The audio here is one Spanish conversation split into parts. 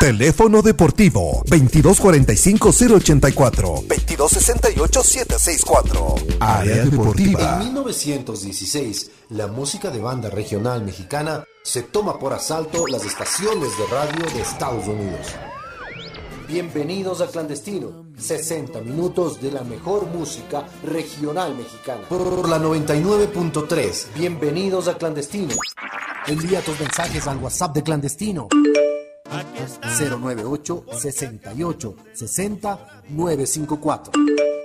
Teléfono deportivo 2245-084, 2268-764. Área deportiva. En 1916, la música de banda regional mexicana se toma por asalto las estaciones de radio de Estados Unidos. Bienvenidos a Clandestino, 60 minutos de la mejor música regional mexicana. Por la 99.3, bienvenidos a Clandestino. Envía tus mensajes al WhatsApp de Clandestino. 098 68 60 954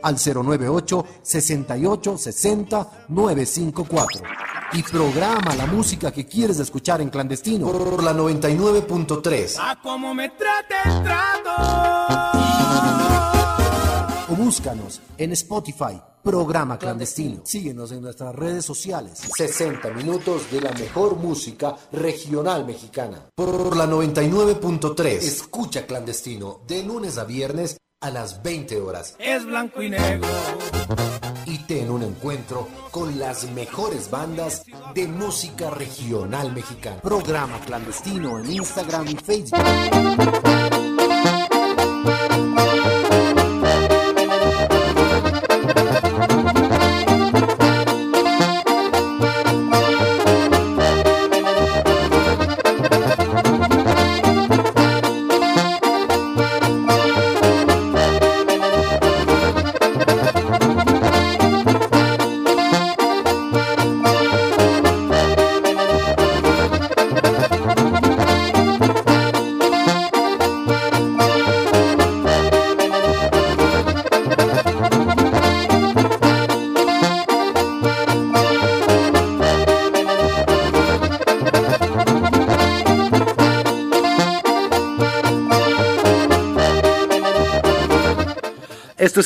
al 098 68 60 954 y programa la música que quieres escuchar en clandestino por la 99.3. A como me trate el trato. Búscanos en Spotify, programa clandestino. Síguenos en nuestras redes sociales. 60 minutos de la mejor música regional mexicana. Por la 99.3. Escucha clandestino de lunes a viernes a las 20 horas. Es blanco y negro. Y ten un encuentro con las mejores bandas de música regional mexicana. Programa clandestino en Instagram y Facebook.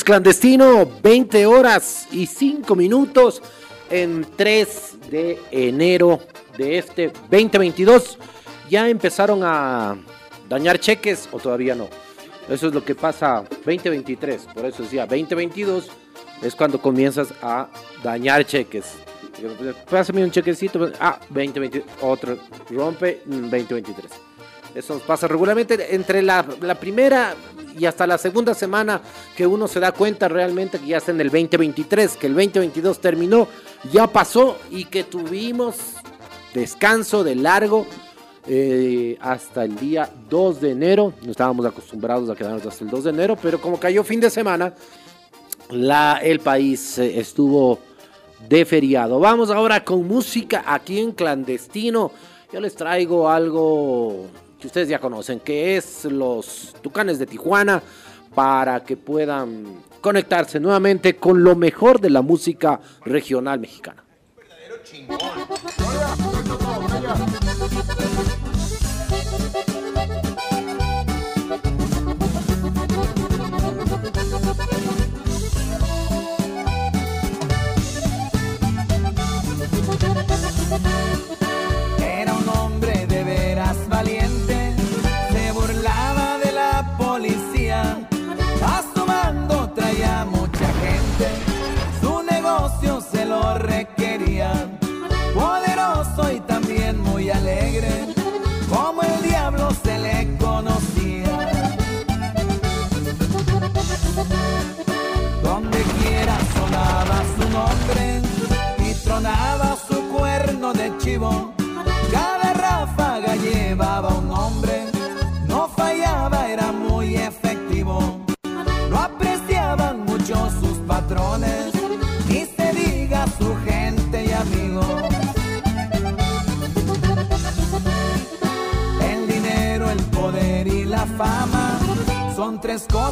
Clandestino, 20 horas y 5 minutos en 3 de enero de este 2022. ¿Ya empezaron a dañar cheques o todavía no? Eso es lo que pasa 2023, por eso decía 2022 es cuando comienzas a dañar cheques. Pásame un chequecito, ah, 2023, otro, rompe, mm, 2023. Eso pasa regularmente entre la, primera y hasta la segunda semana que uno se da cuenta realmente que ya está en el 2023, que el 2022 terminó, ya pasó y que tuvimos descanso de largo eh, hasta el día 2 de enero. No estábamos acostumbrados a quedarnos hasta el 2 de enero, pero como cayó fin de semana, la, el país eh, estuvo de feriado. Vamos ahora con música aquí en clandestino. Yo les traigo algo que ustedes ya conocen, que es los Tucanes de Tijuana, para que puedan conectarse nuevamente con lo mejor de la música regional mexicana. Era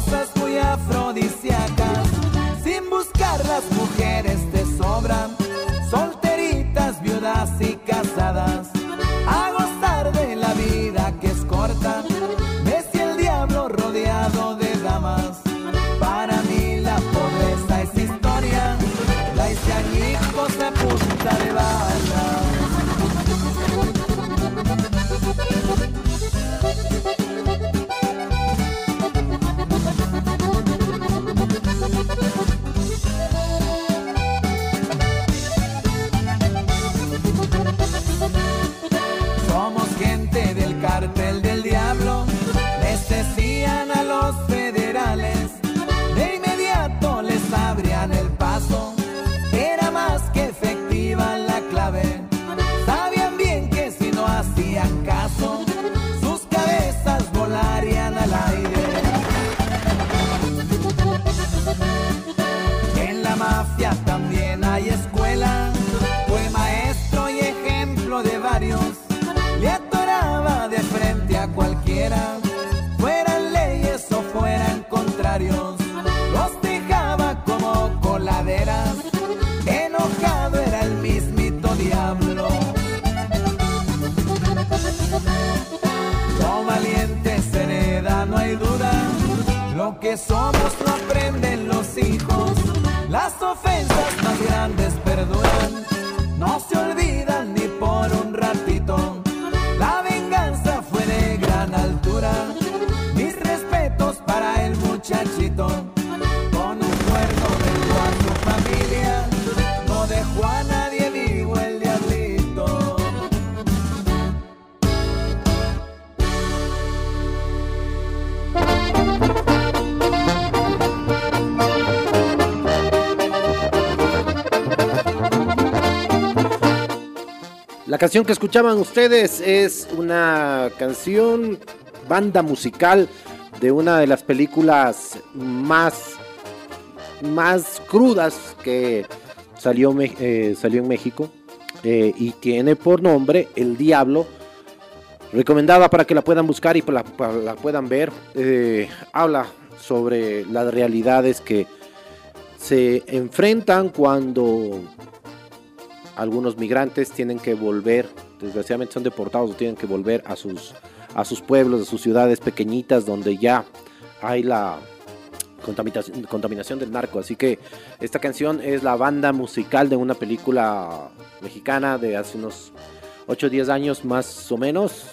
nossas canción que escuchaban ustedes es una canción, banda musical de una de las películas más, más crudas que salió, eh, salió en México eh, y tiene por nombre El Diablo. Recomendada para que la puedan buscar y la, la puedan ver. Eh, habla sobre las realidades que se enfrentan cuando algunos migrantes tienen que volver, desgraciadamente son deportados, tienen que volver a sus, a sus pueblos, a sus ciudades pequeñitas donde ya hay la contaminación, contaminación del narco. Así que esta canción es la banda musical de una película mexicana de hace unos 8 o 10 años más o menos.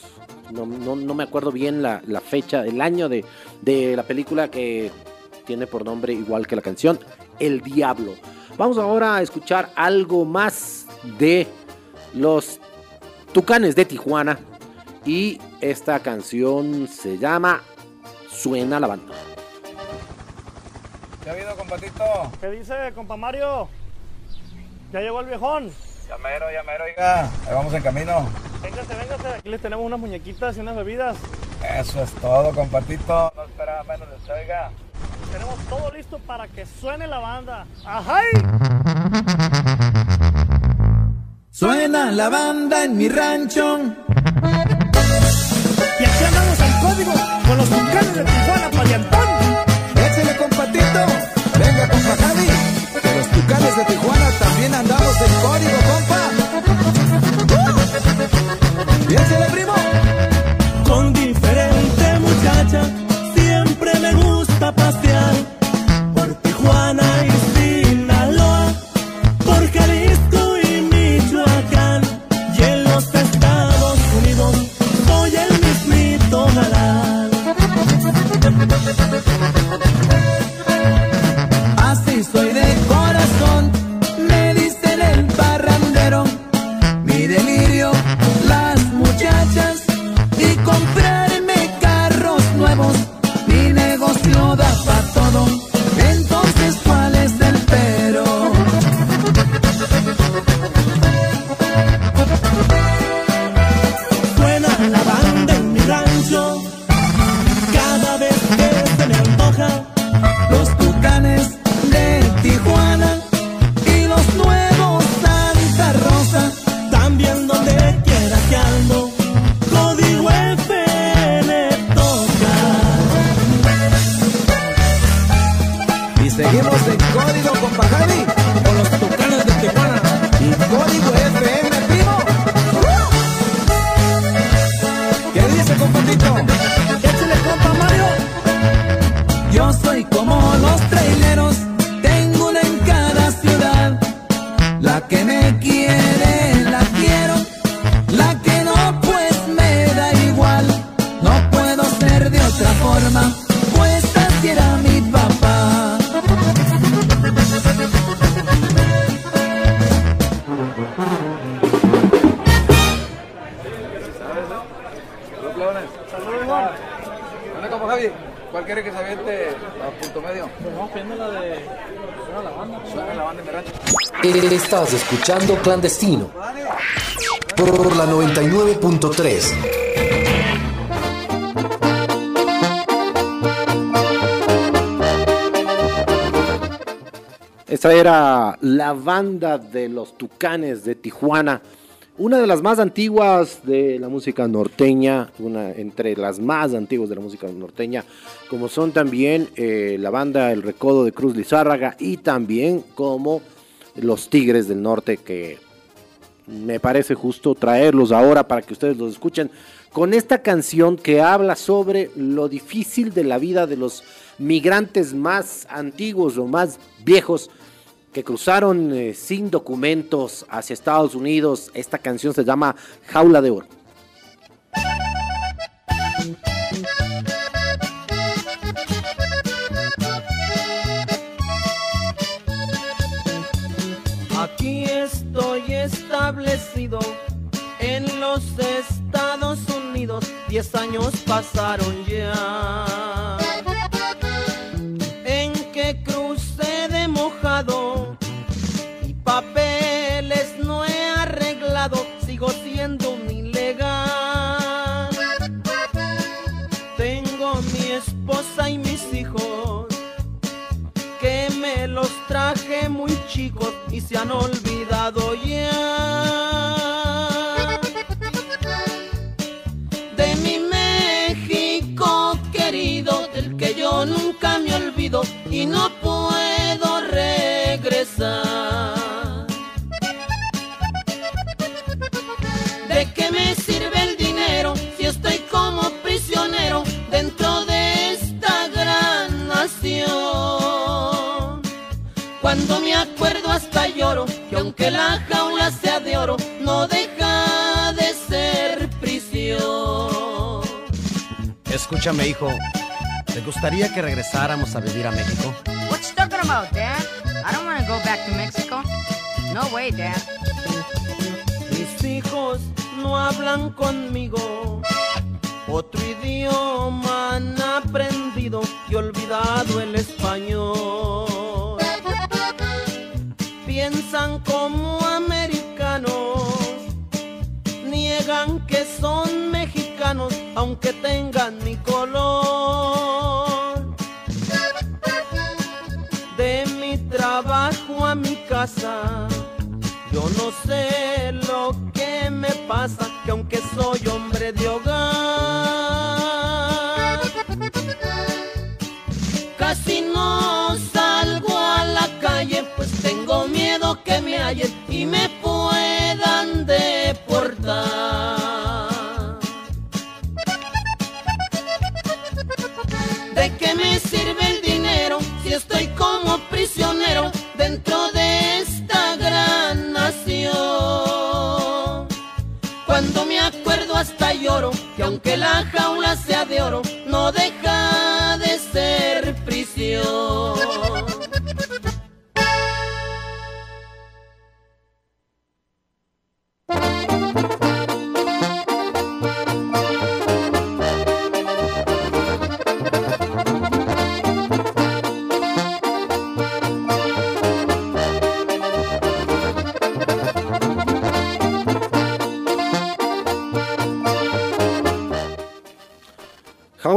No, no- no me acuerdo bien la, la fecha, el año de, de la película que tiene por nombre igual que la canción, El Diablo. Vamos ahora a escuchar algo más de los Tucanes de Tijuana. Y esta canción se llama Suena la banda. ¿Qué ha habido, compatito? ¿Qué dice, compa Mario? ¿Ya llegó el viejón? Ya mero, ya mero, oiga. Ahí vamos en camino. Véngase, véngase. Aquí les tenemos unas muñequitas y unas bebidas. Eso es todo, compatito. No esperaba menos de usted, oiga. Tenemos todo listo para que suene la banda. ¡Ajay! Suena la banda en mi rancho. Y aquí andamos en código con los tucanes de Tijuana, Payantón. Échale compatito, venga compa Javi, que los tucanes de Tijuana también andamos en código, compa. Y échale primo. Escuchando Clandestino por la 99.3. Esta era la banda de los Tucanes de Tijuana Una de las más antiguas de la música norteña, una entre las más antiguas de la música norteña, como son también eh, la banda El Recodo de Cruz Lizárraga y también como los Tigres del Norte, que me parece justo traerlos ahora para que ustedes los escuchen con esta canción que habla sobre lo difícil de la vida de los migrantes más antiguos o más viejos que cruzaron eh, sin documentos hacia Estados Unidos. Esta canción se llama Jaula de Oro. Diez años pasaron ya. En que crucé de mojado y papeles no he arreglado. Sigo siendo un ilegal. Tengo mi esposa y mis hijos que me los traje muy chicos y se han olvidado y no puedo regresar. ¿De qué me sirve el dinero si estoy como prisionero dentro de esta gran nación? Cuando me acuerdo hasta lloro que aunque la jaula sea de oro, no deja de ser prisión. Escúchame, hijo. ¿Te gustaría que regresáramos a vivir a México? What you talking about, Dad? I don't want to go back to Mexico. No way, Dad. Mis hijos no hablan conmigo. Otro idioma han aprendido y olvidado el español. Piensan como americanos, niegan que son mexicanos aunque tengan mi pasa, que aunque soy hombre de hogar,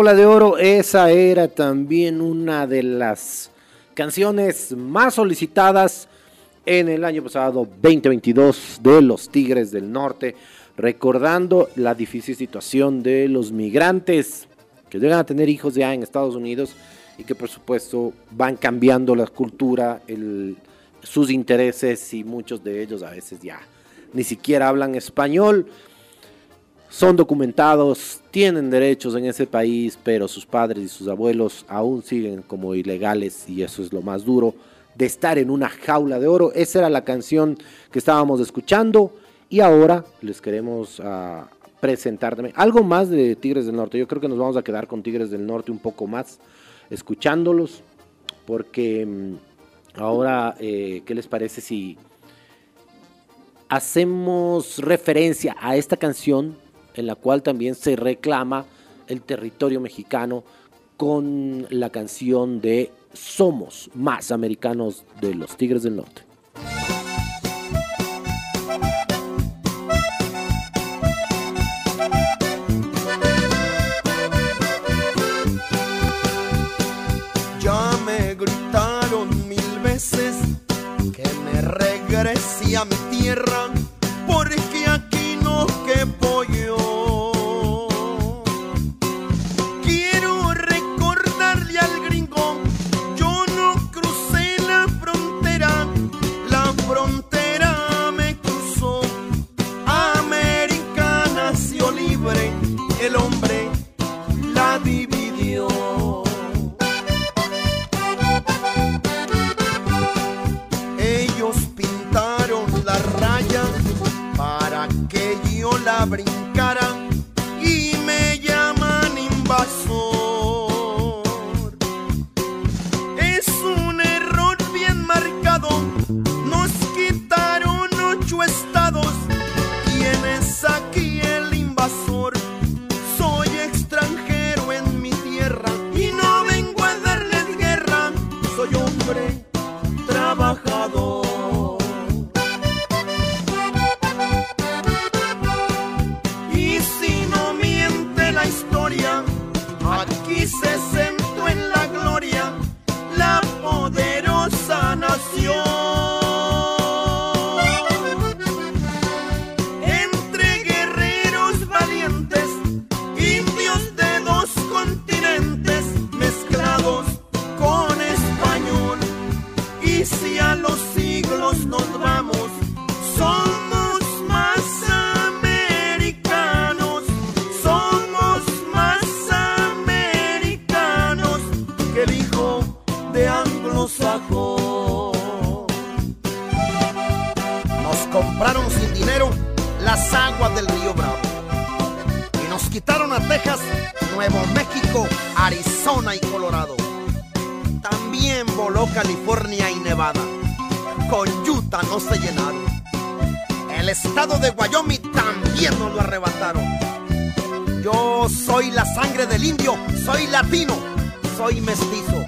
Jaula de Oro, esa era también una de las canciones más solicitadas en el año pasado 2022 de los Tigres del Norte, recordando la difícil situación de los migrantes que llegan a tener hijos ya en Estados Unidos y que por supuesto van cambiando la cultura, sus intereses y muchos de ellos a veces ya ni siquiera hablan español son documentados, tienen derechos en ese país, pero sus padres y sus abuelos aún siguen como ilegales y eso es lo más duro de estar en una jaula de oro. Esa era la canción que estábamos escuchando y ahora les queremos ah, presentar también algo más de Tigres del Norte. Yo creo que nos vamos a quedar con Tigres del Norte un poco más escuchándolos porque mm, ahora, eh, ¿qué les parece si hacemos referencia a esta canción en la cual también se reclama el territorio mexicano con la canción de Somos más americanos de los Tigres del Norte. Ya me gritaron mil veces que me regrese a mi tierra, porque aquí nació. Y Colorado. También voló California y Nevada. Con Utah no se llenaron. El estado de Wyoming también nos lo arrebataron. Yo soy la sangre del indio, soy latino, soy mestizo.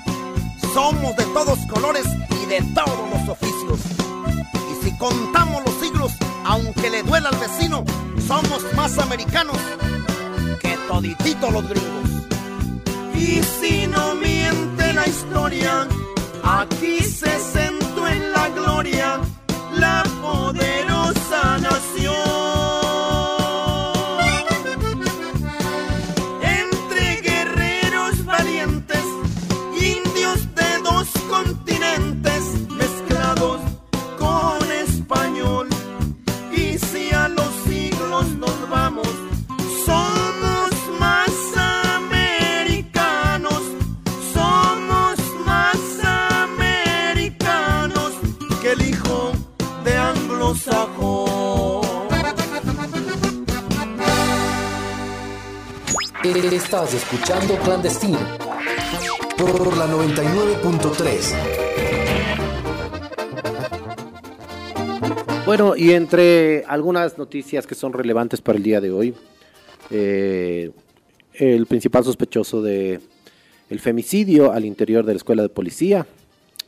Somos de todos colores y de todos los oficios. Y si contamos los siglos, aunque le duela al vecino, somos más americanos que todititos los gringos. Y si no miente la historia, aquí se sentó en la gloria la poderosa nación. Estás escuchando Clandestino por la 99.3. Bueno, y entre algunas noticias que son relevantes para el día de hoy, eh, el principal sospechoso de el femicidio al interior de la escuela de policía,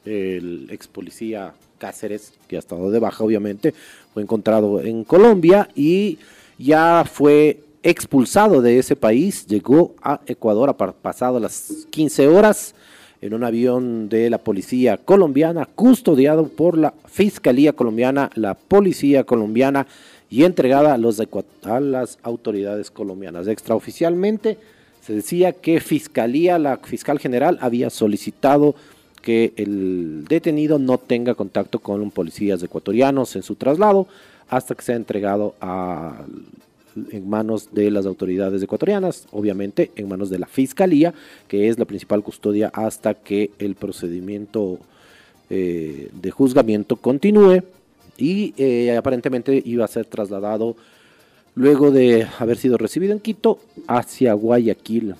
el ex policía Cáceres, que ha estado de baja obviamente, fue encontrado en Colombia y ya fue expulsado de ese país, llegó a Ecuador a pa- pasado las 15 horas en un avión de la policía colombiana, custodiado por la Fiscalía colombiana, la Policía colombiana y entregada a, los a las autoridades colombianas. Extraoficialmente se decía que Fiscalía, la fiscal general, había solicitado que el detenido no tenga contacto con policías ecuatorianos en su traslado hasta que sea entregado a en manos de las autoridades ecuatorianas, obviamente en manos de la Fiscalía, que es la principal custodia hasta que el procedimiento eh, de juzgamiento continúe y eh, aparentemente iba a ser trasladado luego de haber sido recibido en Quito hacia Guayaquil.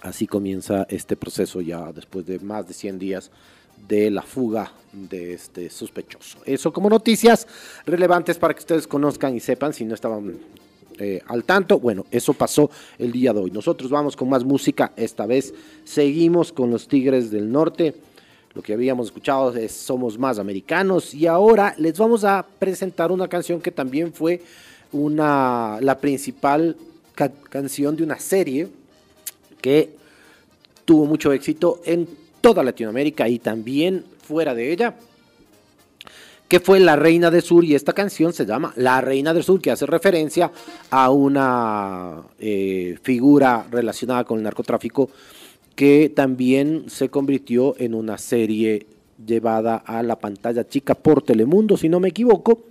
Así comienza este proceso ya después de más de 100 días de la fuga de este sospechoso. Eso como noticias relevantes para que ustedes conozcan y sepan si no estaban eh, al tanto. Bueno, eso pasó el día de hoy. Nosotros vamos con más música. Esta vez seguimos con los Tigres del Norte. Lo que habíamos escuchado es Somos Más Americanos. Y ahora les vamos a presentar una canción que también fue una, la principal ca- canción de una serie que tuvo mucho éxito en toda Latinoamérica y también fuera de ella que fue La Reina del Sur y esta canción se llama La Reina del Sur, que hace referencia a una eh, figura relacionada con el narcotráfico que también se convirtió en una serie llevada a la pantalla chica por Telemundo, si no me equivoco,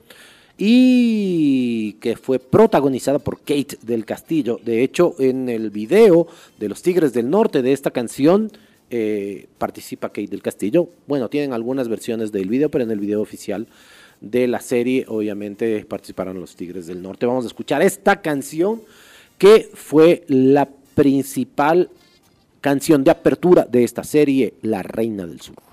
y que fue protagonizada por Kate del Castillo. De hecho, en el video de Los Tigres del Norte de esta canción, eh, participa Kate del Castillo. Bueno, tienen algunas versiones del video, pero en el video oficial de la serie obviamente participaron los Tigres del Norte. Vamos a escuchar esta canción que fue la principal canción de apertura de esta serie, La Reina del Sur.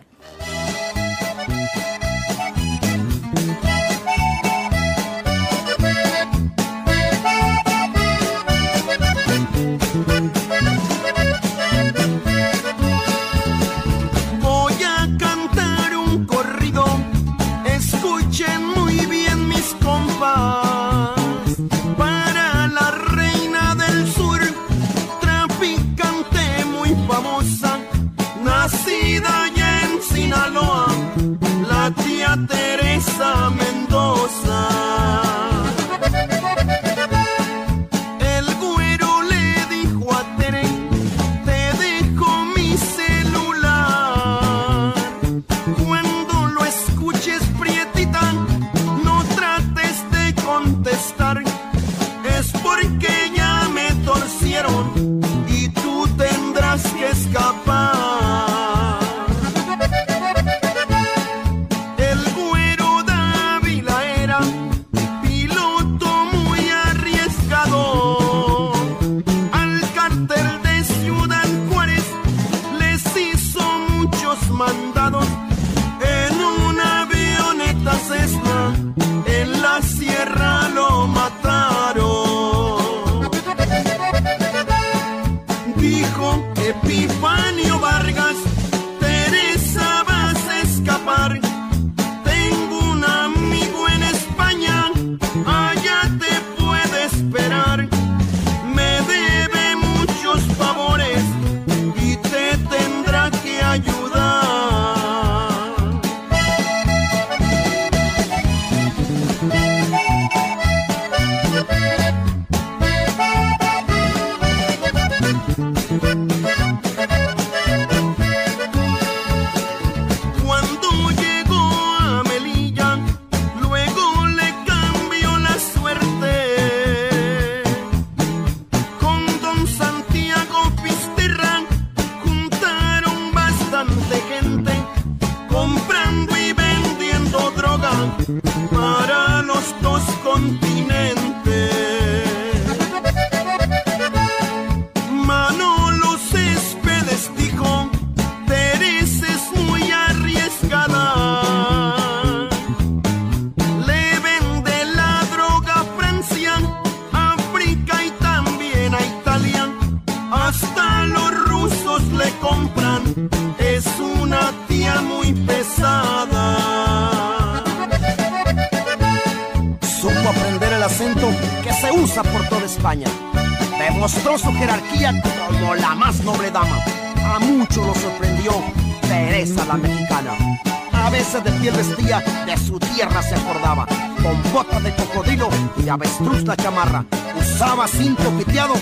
piteado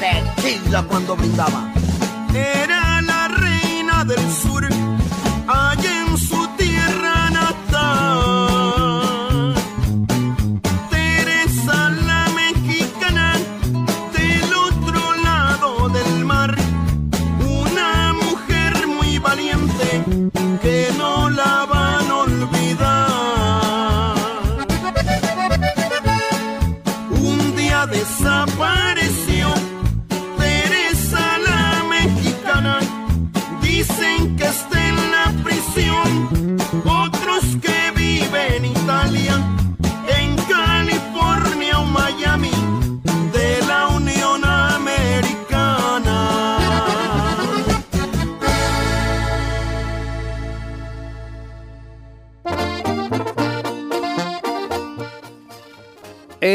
tequila cuando brindaba. Era la reina del sur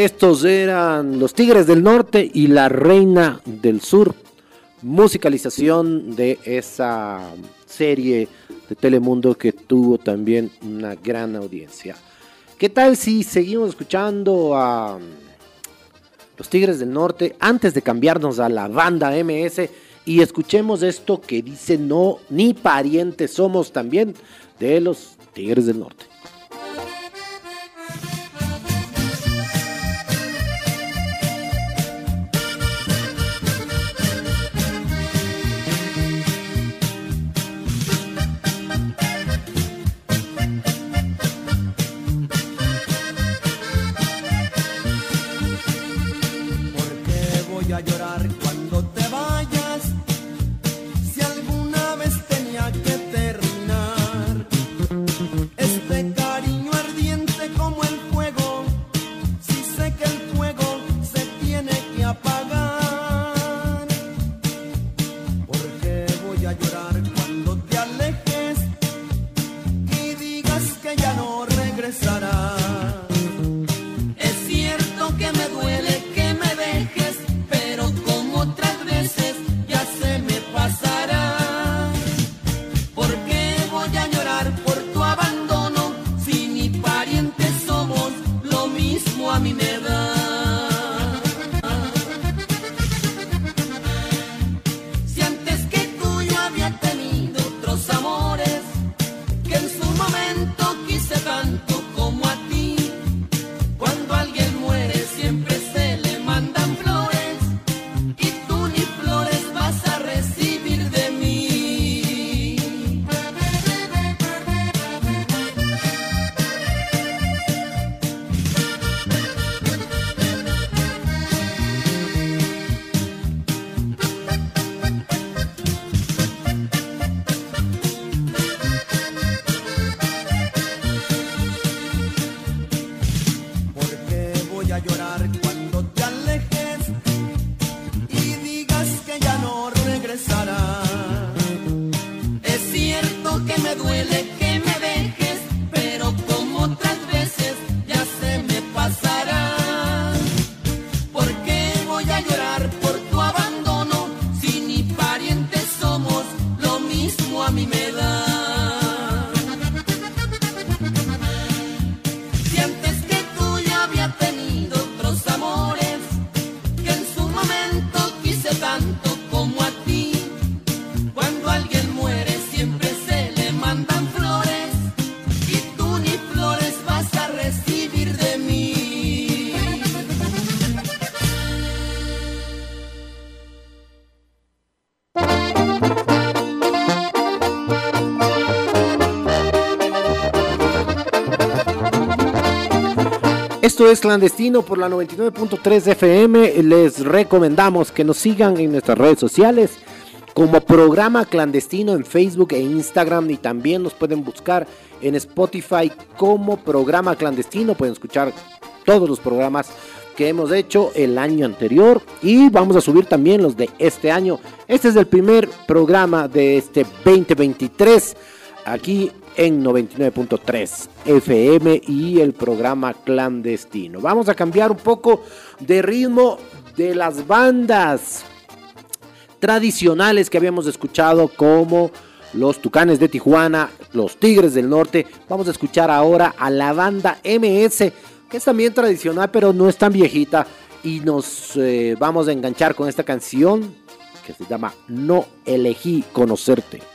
Estos eran Los Tigres del Norte y La Reina del Sur. Musicalización de esa serie de Telemundo que tuvo también una gran audiencia. ¿Qué tal si seguimos escuchando a um, Los Tigres del Norte antes de cambiarnos a la banda MS y escuchemos esto que dice no, ni parientes somos también de los Tigres del Norte? Es clandestino por la 99.3 FM. Les recomendamos que nos sigan en nuestras redes sociales como programa clandestino en Facebook e Instagram y también nos pueden buscar en Spotify como programa clandestino. Pueden escuchar todos los programas que hemos hecho el año anterior y vamos a subir también los de este año. Este es el primer programa de este 2023 aquí en 99.3 FM y el programa clandestino. Vamos a cambiar un poco de ritmo de las bandas tradicionales que habíamos escuchado como los Tucanes de Tijuana, los Tigres del Norte. Vamos a escuchar ahora a la banda MS, que es también tradicional pero no es tan viejita. Y nos eh, vamos a enganchar con esta canción que se llama No elegí conocerte.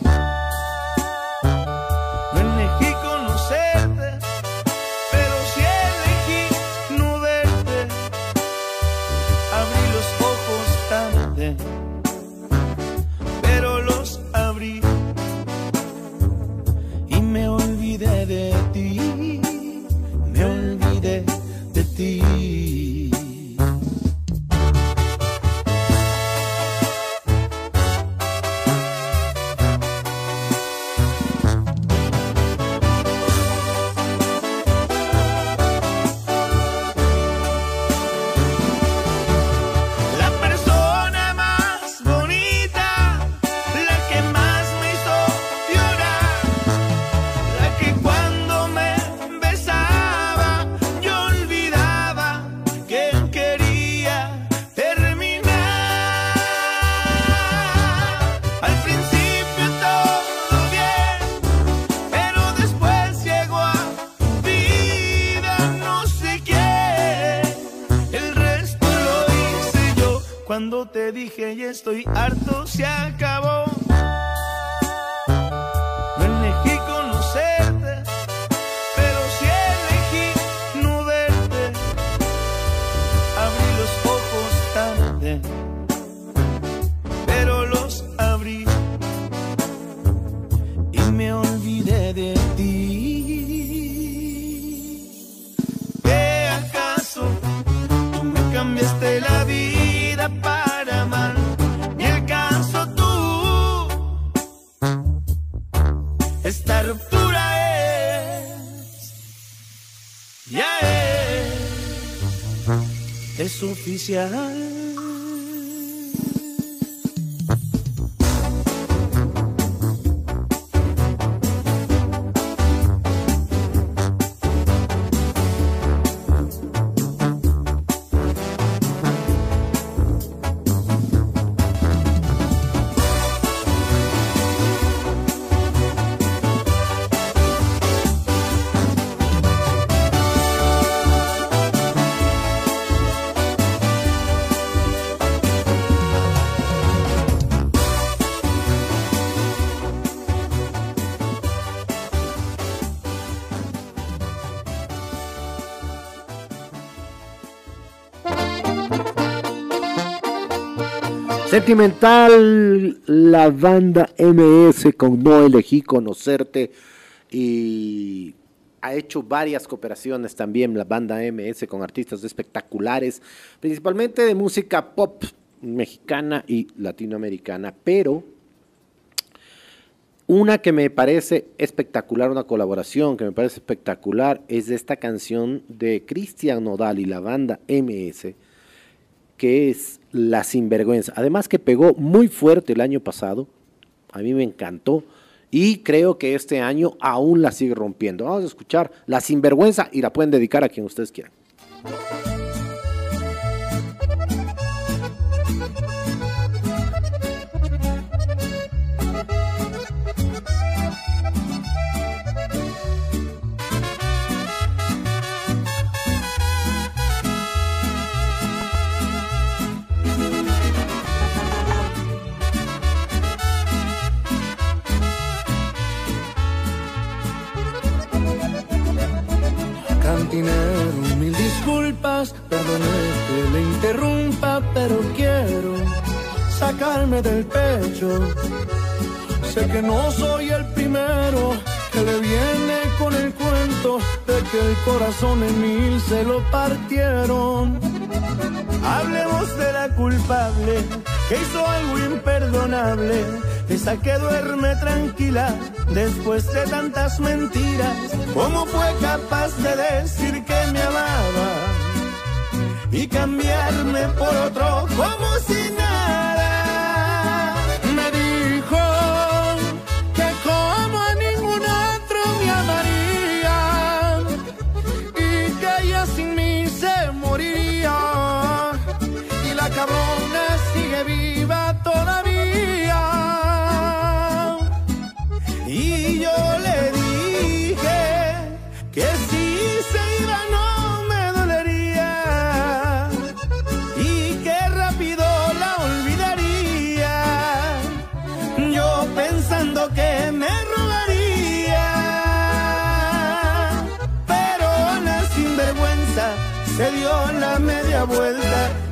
Oficial. Sentimental, la banda MS con No elegí conocerte y ha hecho varias cooperaciones también la banda MS con artistas espectaculares, principalmente de música pop mexicana y latinoamericana, pero una que me parece espectacular, una colaboración que me parece espectacular, es esta canción de Cristian Nodal y la banda MS, que es La Sinvergüenza. Además que pegó muy fuerte el año pasado, a mí me encantó, y creo que este año aún la sigue rompiendo. Vamos a escuchar La Sinvergüenza y la pueden dedicar a quien ustedes quieran. Sé que no soy el primero que le viene con el cuento de que el corazón en mil se lo partieron. Hablemos de la culpable que hizo algo imperdonable. Esa que duerme tranquila después de tantas mentiras. ¿Cómo fue capaz de decir que me amaba y cambiarme por otro como si nada?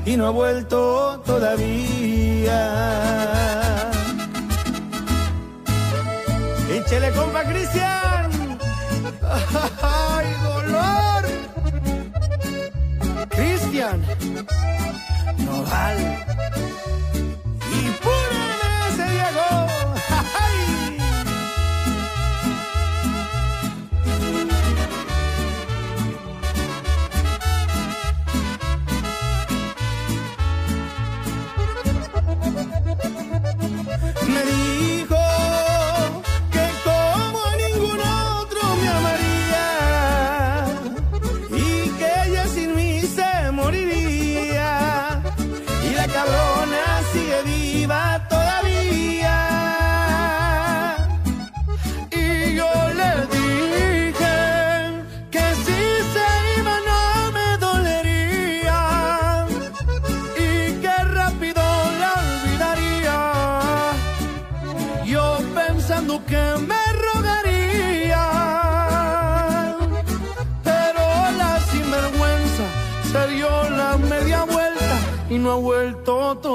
Y no ha vuelto todavía. Échele, compa Cristian. ¡Ay, dolor! Cristian Nodal. Y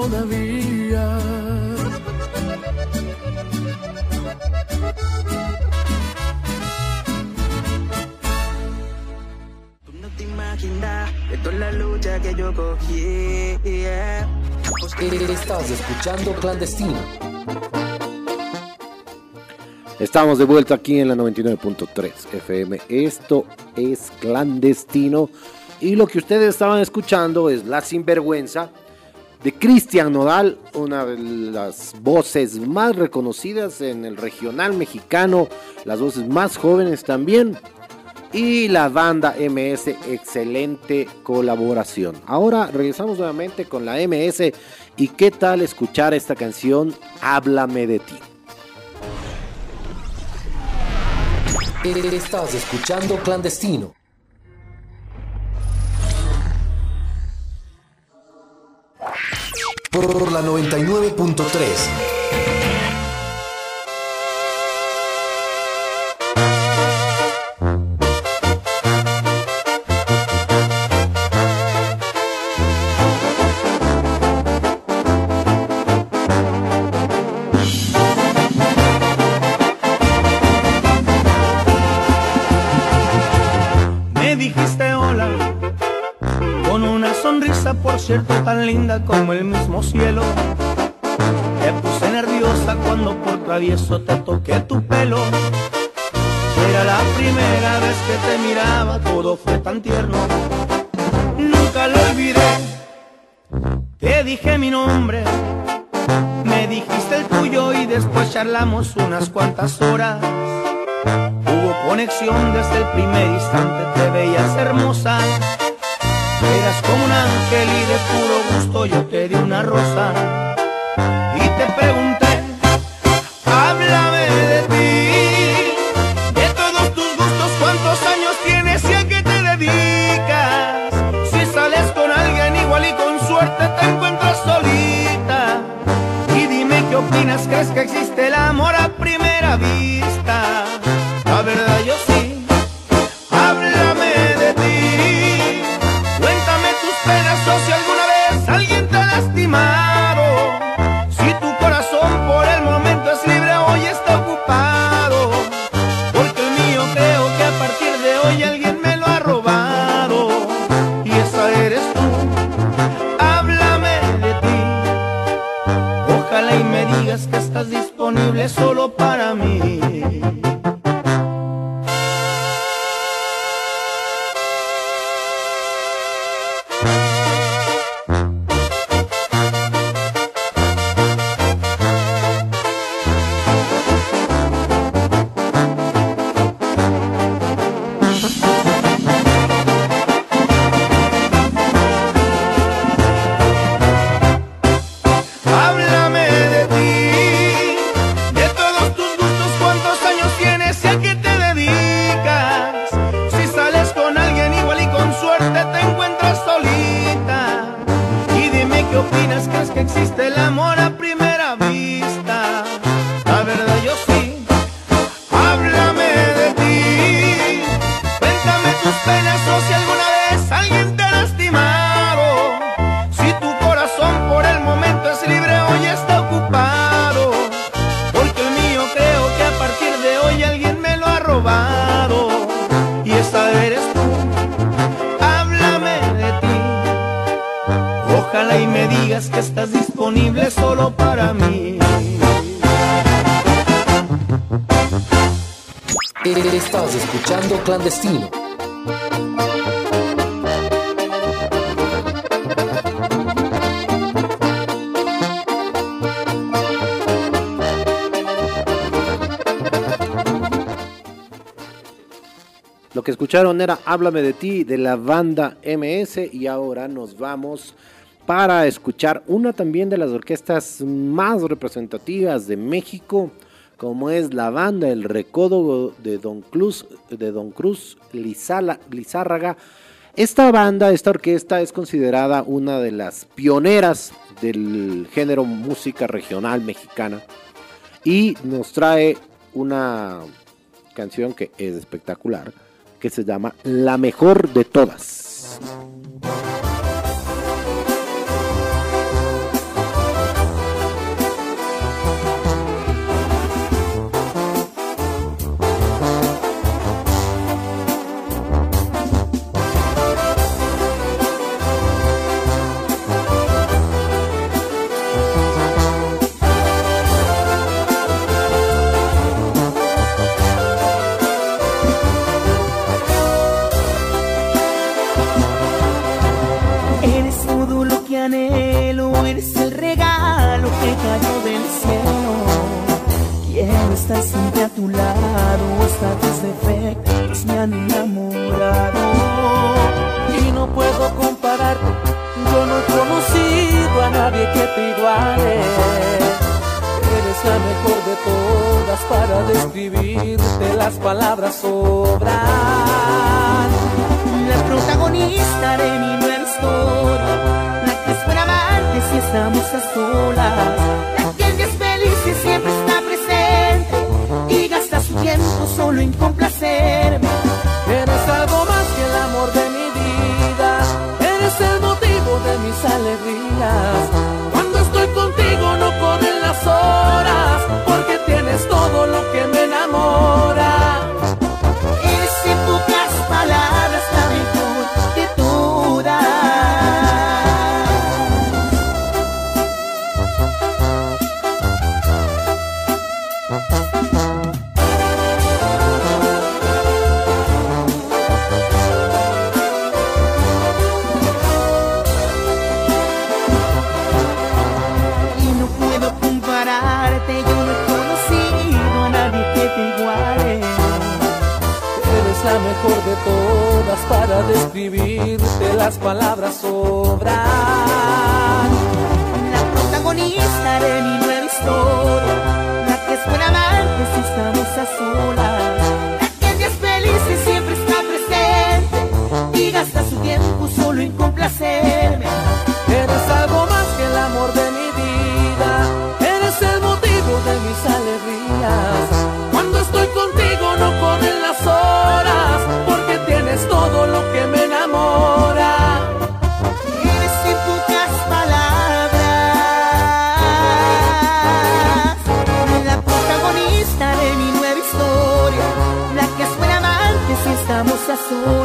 todavía. No te imaginas de toda la lucha que yo cogí. yeah. Estás escuchando Clandestino. Estamos de vuelta aquí en la 99.3 FM. Esto es clandestino. Y lo que ustedes estaban escuchando es La Sinvergüenza de Cristian Nodal, una de las voces más reconocidas en el regional mexicano, las voces más jóvenes también. Y la banda MS, excelente colaboración. Ahora regresamos nuevamente con la MS. ¿Y qué tal escuchar esta canción? Háblame de ti. Estás escuchando Clandestino. Por la 99.3. cierto, tan linda como el mismo cielo. Te puse nerviosa cuando por travieso te toqué tu pelo. Era la primera vez que te miraba, todo fue tan tierno. Nunca lo olvidé. Te dije mi nombre, me dijiste el tuyo y después charlamos unas cuantas horas. Hubo conexión desde el primer instante, te veías hermosa. Eras como un ángel y de puro gusto yo te di una rosa. Y te pregunté, háblame de ti, de todos tus gustos, cuántos años tienes y a qué te dedicas. Si sales con alguien igual y con suerte te encuentras solita. Y dime qué opinas, crees que existe el amor a primera vista. Disponible Estás escuchando Clandestino. Lo que escucharon era Háblame de ti de la banda MS y ahora nos vamos para escuchar una también de las orquestas más representativas de México, como es la banda El Recodo de Don Cruz, de Don Cruz Lizárraga. Esta banda, esta orquesta es considerada una de las pioneras del género música regional mexicana y nos trae una canción que es espectacular, que se llama La mejor de todas. Que cayó del cielo. Quiero estar siempre a tu lado, hasta tus defectos me han enamorado. Y no puedo compararte, yo no he conocido a nadie que te iguale. Eres la mejor de todas para describirte, las palabras sobran. La protagonista de mi nueva historia, amarte si estamos a solas, la que es feliz y siempre está presente y gasta su tiempo solo en complacerme. Eres algo más que el amor de mi vida, eres el motivo de mis alegrías. Cuando estoy contigo no corren las horas, porque tienes todo lo que me describirte las palabras sobran. La protagonista de mi nueva historia, la que es buena amante si estamos a solas, la que es feliz y siempre está presente y gasta su tiempo solo en complacerme. Eres algo más que el amor de mi vida, eres el motivo de mis alegrías. Cuando estoy contigo no corren las horas, porque tienes todo lo que me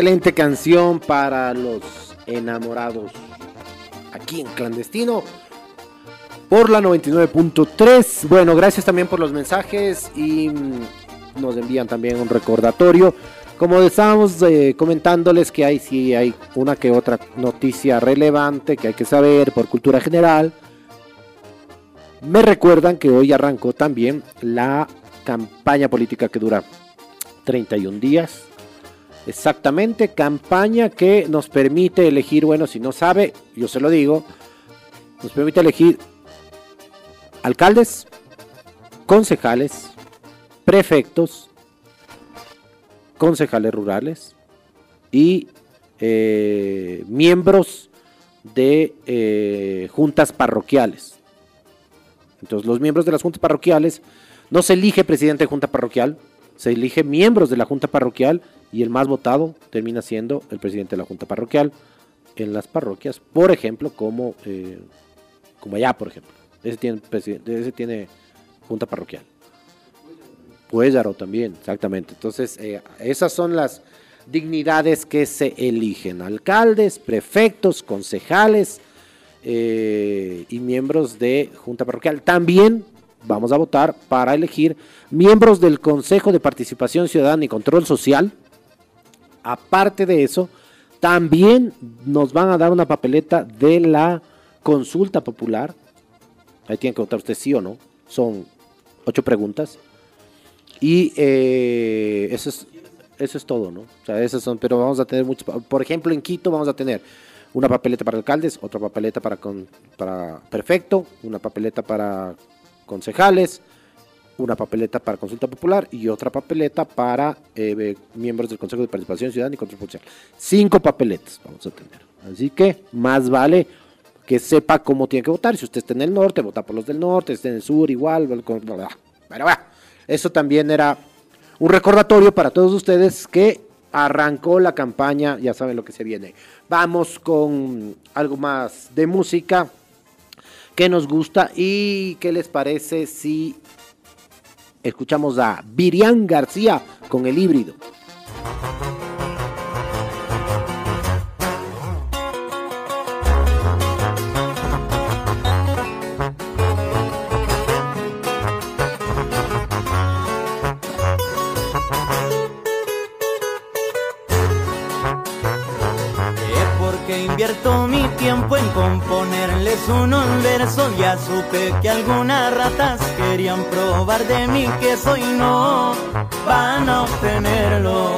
Excelente canción para los enamorados aquí en clandestino por la 99.3. Bueno, gracias también por los mensajes y nos envían también un recordatorio. Como estábamos eh, comentándoles que hay sí hay una que otra noticia relevante que hay que saber por cultura general. Me recuerdan que hoy arrancó también la campaña política que dura 31 días. Exactamente, campaña que nos permite elegir, bueno, si no sabe, yo se lo digo, nos permite elegir alcaldes, concejales, prefectos, concejales rurales y eh, miembros de eh, juntas parroquiales. Entonces los miembros de las juntas parroquiales no se elige presidente de junta parroquial, se elige miembros de la junta parroquial y el más votado termina siendo el presidente de la junta parroquial en las parroquias, por ejemplo, como, eh, como allá, por ejemplo. Ese tiene, ese tiene junta parroquial. Puéllaro también, exactamente. Entonces, eh, esas son las dignidades que se eligen. Alcaldes, prefectos, concejales eh, y miembros de junta parroquial. También vamos a votar para elegir miembros del Consejo de Participación Ciudadana y Control Social. Aparte de eso, también nos van a dar una papeleta de la consulta popular. Ahí tienen que votar usted sí o no. Son ocho preguntas. Y eh, eso, es, eso es todo, ¿no? O sea, esas son, pero vamos a tener muchos. Por ejemplo, en Quito vamos a tener una papeleta para alcaldes, otra papeleta para, con- para prefecto, una papeleta para concejales, una papeleta para consulta popular y otra papeleta para eh, miembros del Consejo de Participación Ciudadana y Control Social. Cinco papeletas vamos a tener. Así que más vale que sepa cómo tiene que votar. Si usted está en el norte, vota por los del norte, está en el sur, igual. Pero bueno, eso también era un recordatorio para todos ustedes que arrancó la campaña, ya saben lo que se viene. Vamos con algo más de música que nos gusta y qué les parece si escuchamos a Virián García con el híbrido. Tiempo en componerles unos versos. Ya supe que algunas ratas querían probar de mí que soy no van a obtenerlo.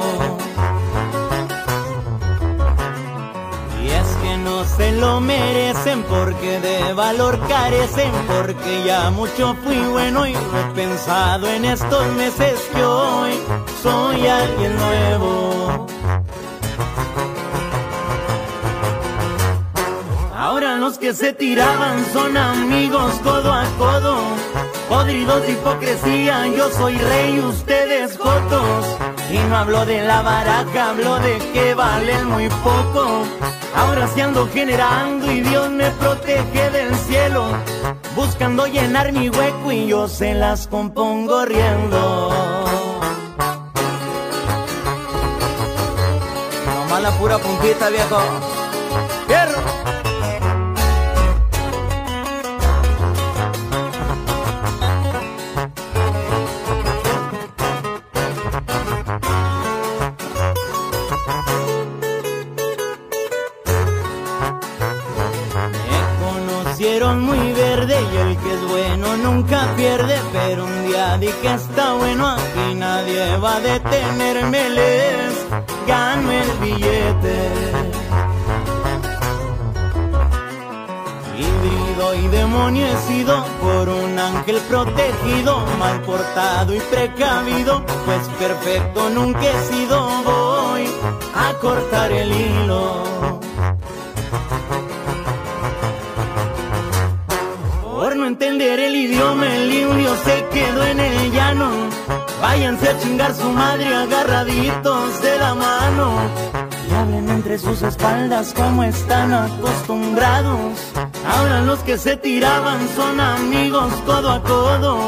Y es que no se lo merecen porque de valor carecen, porque ya mucho fui bueno y lo he pensado en estos meses que hoy soy alguien nuevo. Los que se tiraban son amigos codo a codo. Podridos de hipocresía, yo soy rey, ustedes jotos. Y no hablo de la baraja, hablo de que valen muy poco. Ahora sí ando generando y Dios me protege del cielo. Buscando llenar mi hueco y yo se las compongo riendo. Nomás la pura puntita, viejo. Día dije está bueno aquí nadie va a detenerme, les gano el billete. Híbrido y sido por un ángel protegido, mal portado y precavido, pues perfecto nunca he sido, voy a cortar el hilo. Entender el idioma, el indio se quedó en el llano. Váyanse a chingar su madre agarraditos de la mano. Y hablen entre sus espaldas como están acostumbrados. Ahora los que se tiraban son amigos codo a codo.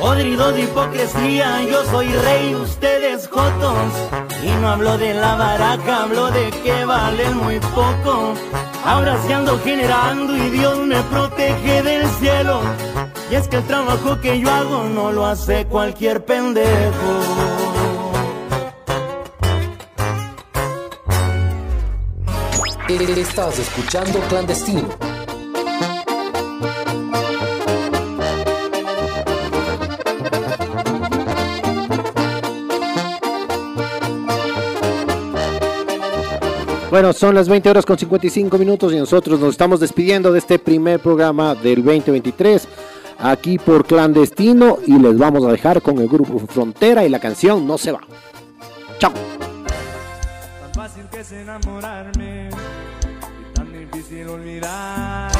Podrido de hipocresía, yo soy rey, ustedes jotos. Y no hablo de la baraja, hablo de que valen muy poco. Ahora sí ando generando y Dios me protege del cielo. Y es que el trabajo que yo hago no lo hace cualquier pendejo. Estás escuchando Clandestino. Bueno, son las 20 horas con 55 minutos y nosotros nos estamos despidiendo de este primer programa del 2023 aquí por Clandestino y les vamos a dejar con el grupo Frontera y la canción No se va. Chao. Tan fácil que es enamorarme y tan difícil olvidarte.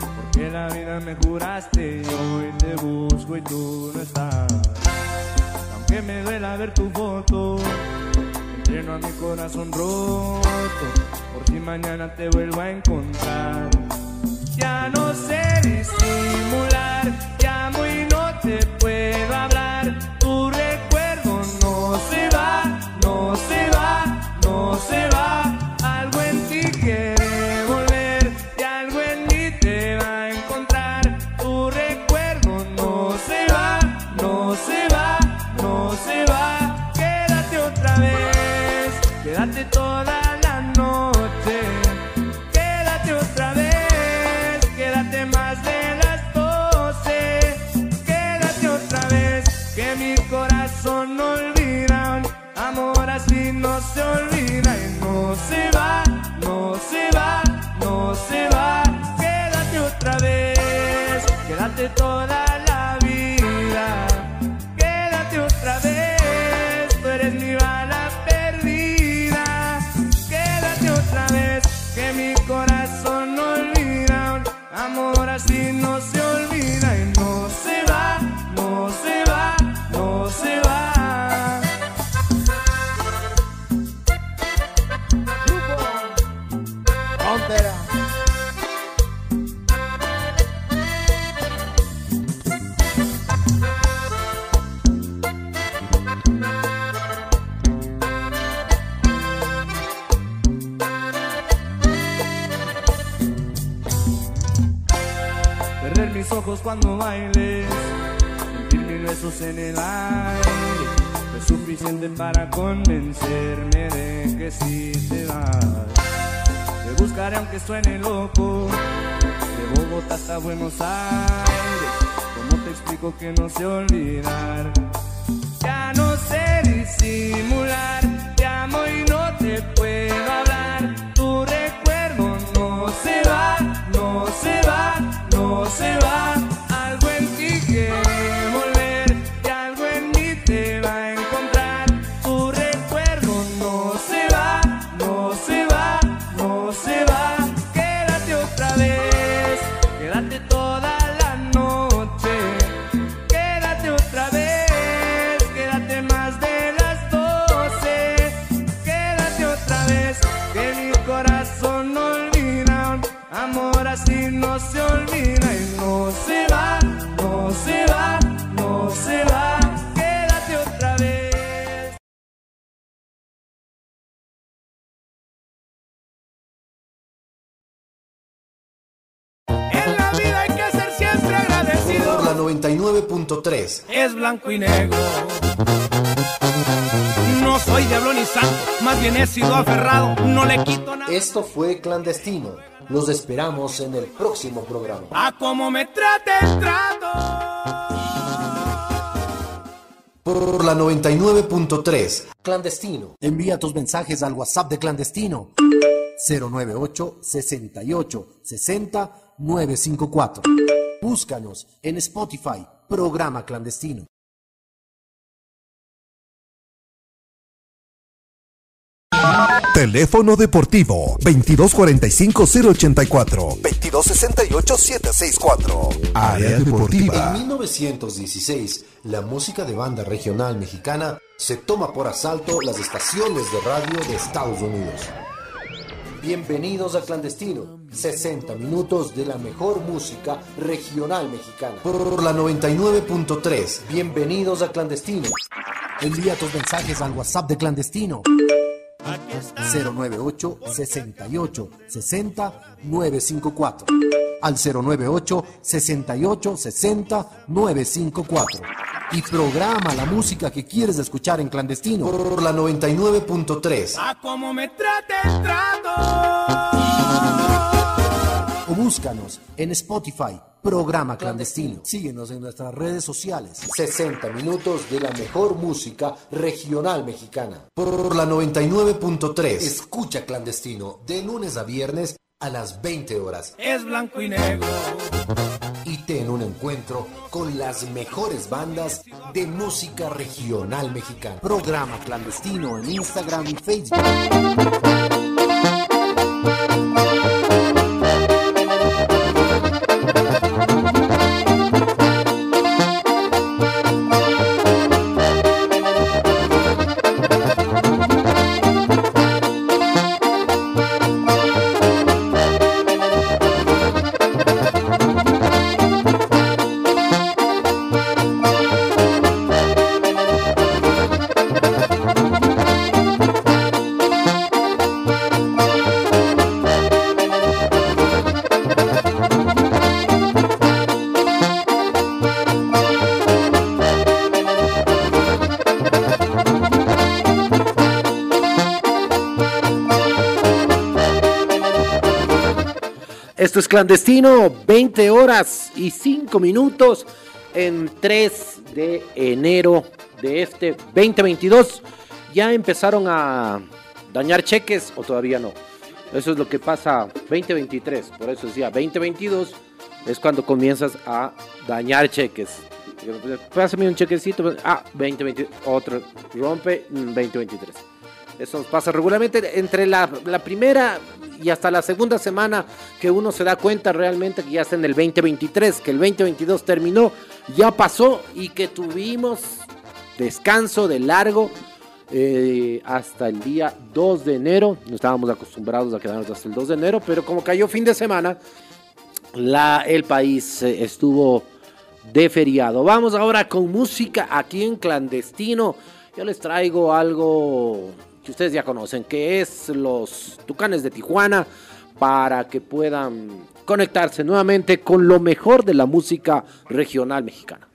Porque la vida me juraste y hoy te busco y tú no estás. Aunque me duela ver tu foto, entreno a mi corazón roto. Por si mañana te vuelvo a encontrar. Ya no sé disimular, llamo y no te puedo cuando bailes, sentir mil besos en el aire. Es suficiente para convencerme de que si te vas. Te buscaré aunque suene loco, de Bogotá hasta Buenos Aires. ¿Cómo te explico que no sé olvidar? Ya no sé disimular, te amo y no te puedo blanco y negro. No soy diablo ni santo, más bien he sido aferrado, no le quito nada. Esto fue Clandestino. Los esperamos en el próximo programa. A como me trate el trato. Por la 99.3. Clandestino. Envía tus mensajes al WhatsApp de Clandestino. 098 68 60 954. Búscanos en Spotify, programa clandestino. Teléfono deportivo 2245-084 2268-764. Área En deportiva. 1916, la música de banda regional mexicana se toma por asalto las estaciones de radio de Estados Unidos. Bienvenidos a Clandestino, 60 minutos de la mejor música regional mexicana. Por la 99.3, bienvenidos a Clandestino. Envía tus mensajes al WhatsApp de Clandestino. 098 68 60 954 al 098 68 60 954 y programa la música que quieres escuchar en clandestino. Por la 99.3 A como me trate el trato. Búscanos en Spotify programa clandestino síguenos en nuestras redes sociales 60 minutos de la mejor música regional mexicana por la 99.3 escucha clandestino de lunes a viernes a las 20 horas Es blanco y negro. y ten un encuentro con las mejores bandas de música regional mexicana. Programa clandestino en Instagram y Facebook. Es clandestino, 20 horas y 5 minutos en 3 de enero de este 2022. Ya empezaron a dañar cheques o todavía no. Eso es lo que pasa 2023, por eso decía 2022 es cuando comienzas a dañar cheques. Pásame un chequecito, ah, 2020, otro rompe mm, 2023. Eso pasa regularmente entre la, la primera y hasta la segunda semana que uno se da cuenta realmente que ya está en el 2023, que el 2022 terminó, ya pasó y que tuvimos descanso de largo eh, hasta el día 2 de enero. No estábamos acostumbrados a quedarnos hasta el 2 de enero, pero como cayó fin de semana, la, el país eh, estuvo de feriado. Vamos ahora con música aquí en clandestino. Yo les traigo algo ustedes ya conocen, que es los Tucanes de Tijuana, para que puedan conectarse nuevamente con lo mejor de la música regional mexicana.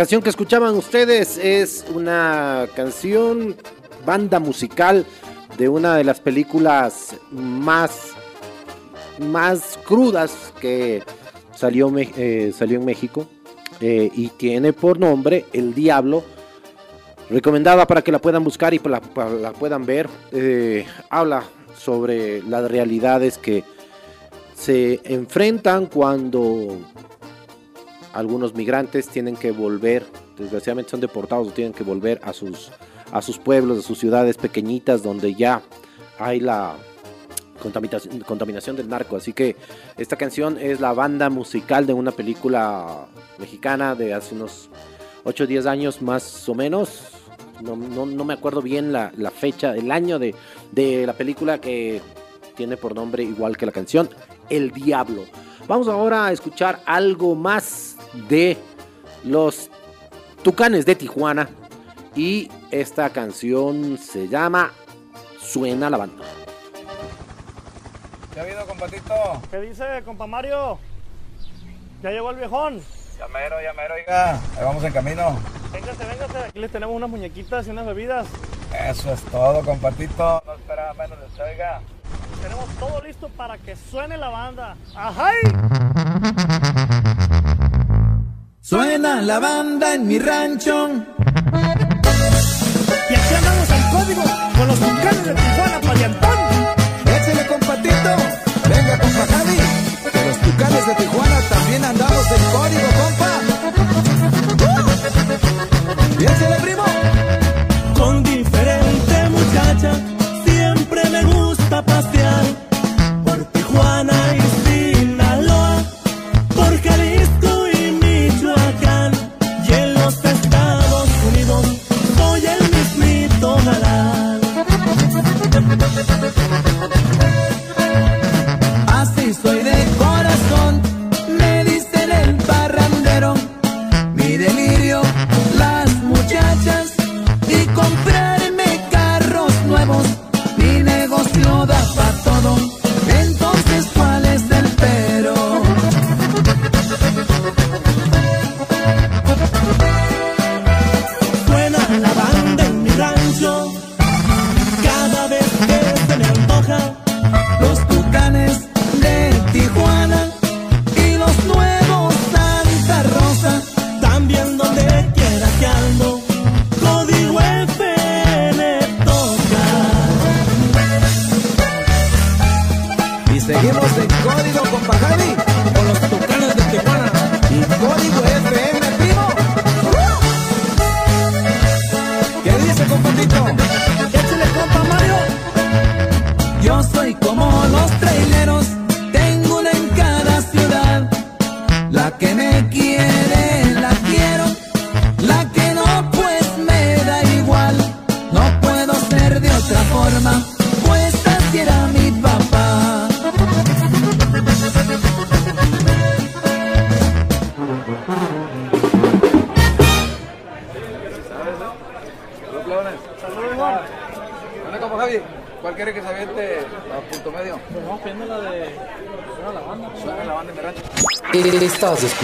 Canción que escuchaban ustedes es una canción, banda musical de una de las películas más, más crudas que salió, eh, salió en México eh, y tiene por nombre El Diablo. Recomendada para que la puedan buscar y la puedan ver. Eh, habla sobre las realidades que se enfrentan cuando algunos migrantes tienen que volver, desgraciadamente son deportados o tienen que volver a sus, a sus pueblos, a sus ciudades pequeñitas donde ya hay la contaminación, contaminación del narco. Así que esta canción es la banda musical de una película mexicana de hace unos 8 o 10 años más o menos. No, no- no me acuerdo bien la, la fecha, el año de, de la película que tiene por nombre igual que la canción, El Diablo. Vamos ahora a escuchar algo más de los Tucanes de Tijuana. Y esta canción se llama Suena la banda. ¿Qué ha habido, compatito? ¿Qué dice, compa Mario? ¿Ya llegó el viejón? Ya mero, ya mero, oiga. Ahí vamos en camino. Véngase, véngase. Aquí les tenemos unas muñequitas y unas bebidas. Eso es todo, compatito. No esperaba menos de usted, oiga. Tenemos todo listo para que suene la banda. ¡Ajay! Suena la banda en mi rancho. Y aquí andamos al código con los tucanes de Tijuana, paliantón. Échale, compatito. Venga, compa Javi. Que los tucanes de Tijuana también andamos en código, compa. Y échale, primo.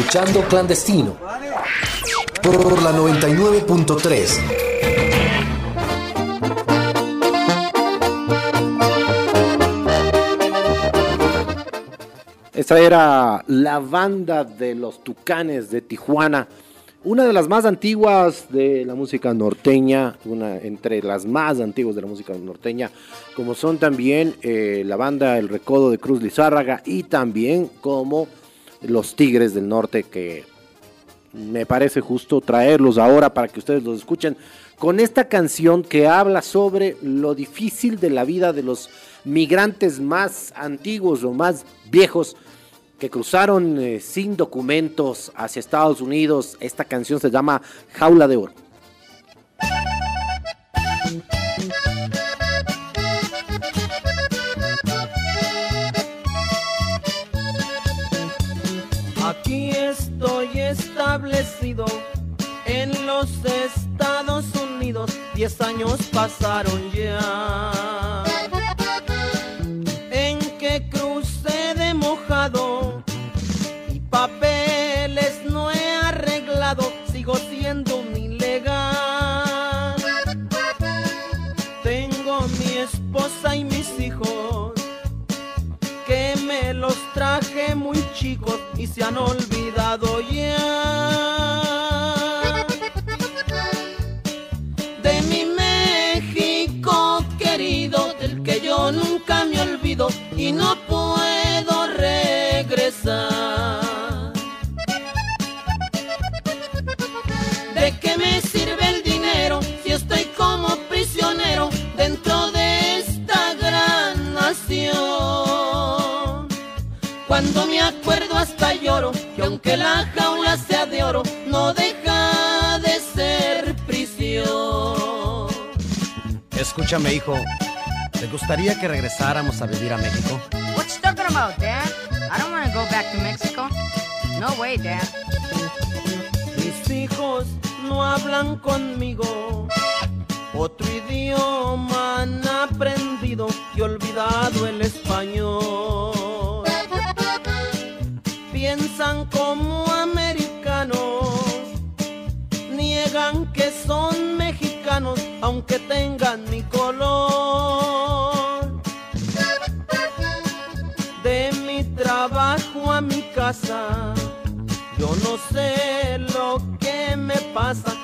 Escuchando Clandestino por la 99.3. Esa era la banda de los Tucanes de Tijuana, una de las más antiguas de la música norteña, una entre las más antiguas de la música norteña, como son también eh, la banda El Recodo de Cruz Lizárraga y también como los Tigres del Norte, que me parece justo traerlos ahora para que ustedes los escuchen con esta canción que habla sobre lo difícil de la vida de los migrantes más antiguos o más viejos que cruzaron eh, sin documentos hacia Estados Unidos. Esta canción se llama Jaula de Oro. En los Estados Unidos. Diez años pasaron ya. En que crucé de mojado y papeles no he arreglado. Sigo siendo un ilegal. Tengo mi esposa y mis hijos que me los traje muy chicos y se han olvidado ya aunque la jaula sea de oro, no deja de ser prisión. Escúchame, hijo. ¿Te gustaría que regresáramos a vivir a México? What you talking about, Dad? I don't want to go back to Mexico. No way, Dad. Mis hijos no hablan conmigo. Otro idioma han aprendido y olvidado el español. Piensan como americanos, niegan que son mexicanos aunque tengan mi color. De mi trabajo a mi casa, yo no sé lo que me pasa,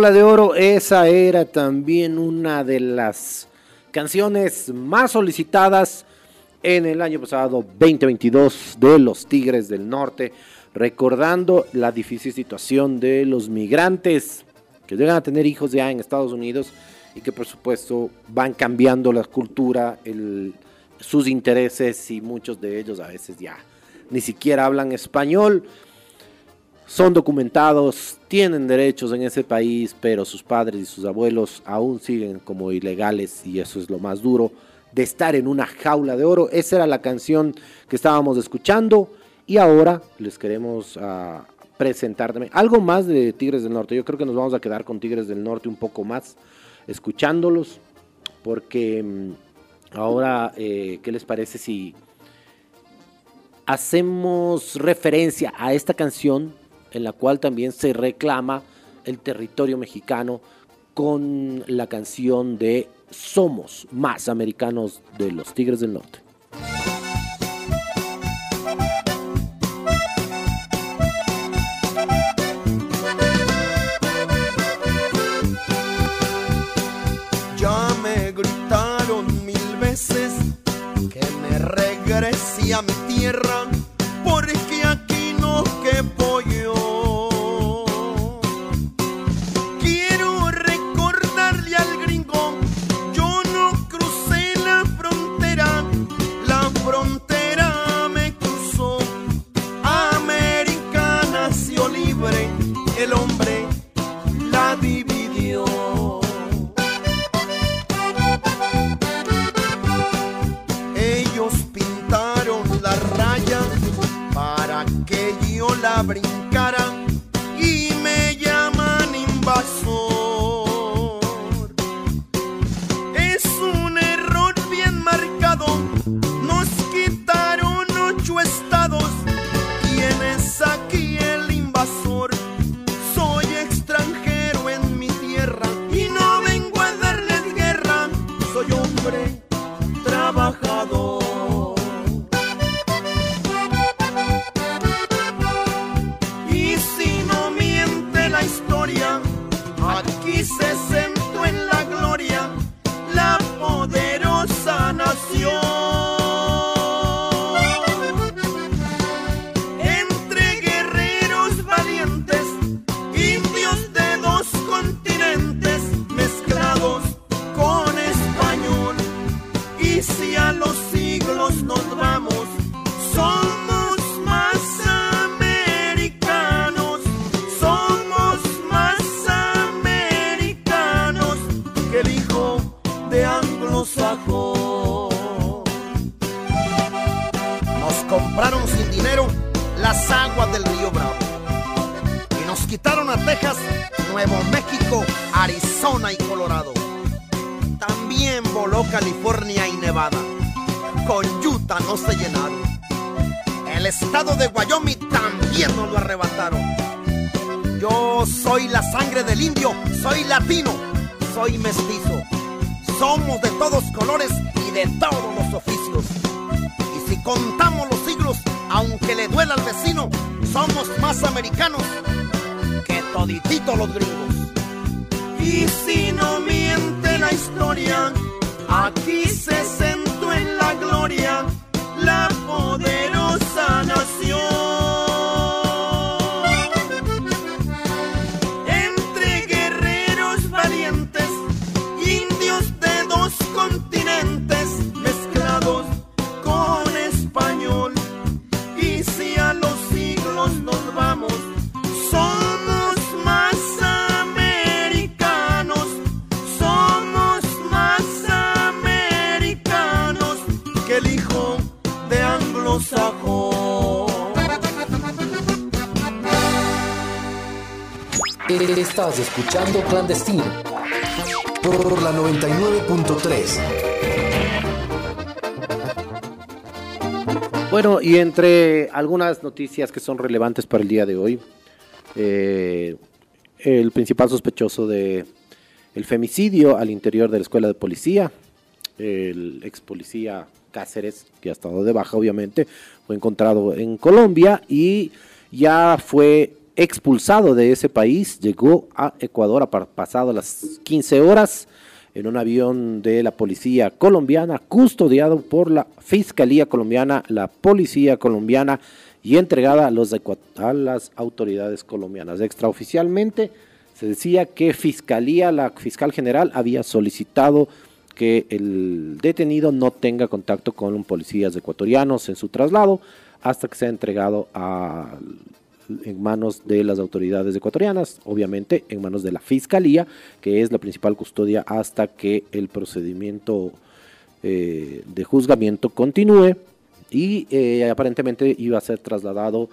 De Oro, esa era también una de las canciones más solicitadas en el año pasado 2022 de los Tigres del Norte, recordando la difícil situación de los migrantes que llegan a tener hijos ya en Estados Unidos y que por supuesto van cambiando la cultura, sus intereses y muchos de ellos a veces ya ni siquiera hablan español. Son documentados, tienen derechos en ese país, pero sus padres y sus abuelos aún siguen como ilegales y eso es lo más duro de estar en una jaula de oro. Esa era la canción que estábamos escuchando y ahora les queremos ah, presentar también algo más de Tigres del Norte. Yo creo que nos vamos a quedar con Tigres del Norte un poco más escuchándolos porque mm, ahora, eh, ¿qué les parece si hacemos referencia a esta canción en la cual también se reclama el territorio mexicano con la canción de Somos más americanos de los Tigres del Norte. Ya me gritaron mil veces que me regrese a mi tierra porque aquí no quepo Arizona y Colorado. También voló California y Nevada. Con Utah no se llenaron. El estado de Wyoming también nos lo arrebataron. Yo soy la sangre del indio, soy latino, soy mestizo. Somos de todos colores y de todos los oficios. Y si contamos los siglos, aunque le duela al vecino, somos más americanos que todititos los gringos. Y si no miente la historia, aquí se sentó en la gloria la Estás escuchando Clandestino por la 99.3. Bueno, y entre algunas noticias que son relevantes para el día de hoy, eh, el principal sospechoso de el femicidio al interior de la escuela de policía, el ex policía Cáceres, que ha estado de baja obviamente, fue encontrado en Colombia y ya fue expulsado de ese país, llegó a Ecuador a pa- pasado las 15 horas en un avión de la policía colombiana, custodiado por la Fiscalía colombiana, la Policía colombiana y entregada a, las autoridades colombianas. Extraoficialmente se decía que Fiscalía, la fiscal general, había solicitado que el detenido no tenga contacto con policías ecuatorianos en su traslado hasta que sea entregado a en manos de las autoridades ecuatorianas, obviamente en manos de la Fiscalía, que es la principal custodia hasta que el procedimiento eh, de juzgamiento continúe y eh, aparentemente iba a ser trasladado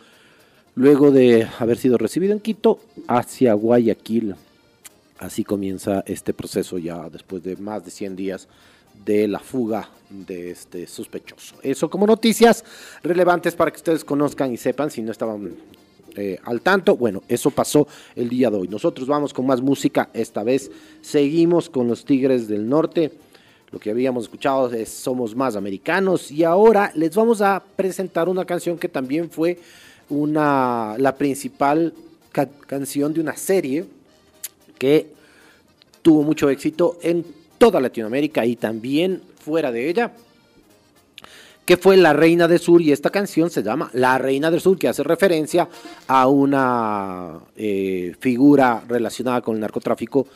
luego de haber sido recibido en Quito hacia Guayaquil. Así comienza este proceso ya después de más de 100 días de la fuga de este sospechoso. Eso como noticias relevantes para que ustedes conozcan y sepan si no estaban eh, al tanto. Bueno, eso pasó el día de hoy. Nosotros vamos con más música. Esta vez seguimos con los Tigres del Norte. Lo que habíamos escuchado es Somos Más Americanos. Y ahora les vamos a presentar una canción que también fue una, la principal ca- canción de una serie que tuvo mucho éxito en toda Latinoamérica y también fuera de ella, que fue La Reina del Sur y esta canción se llama La Reina del Sur, que hace referencia a una eh, figura relacionada con el narcotráfico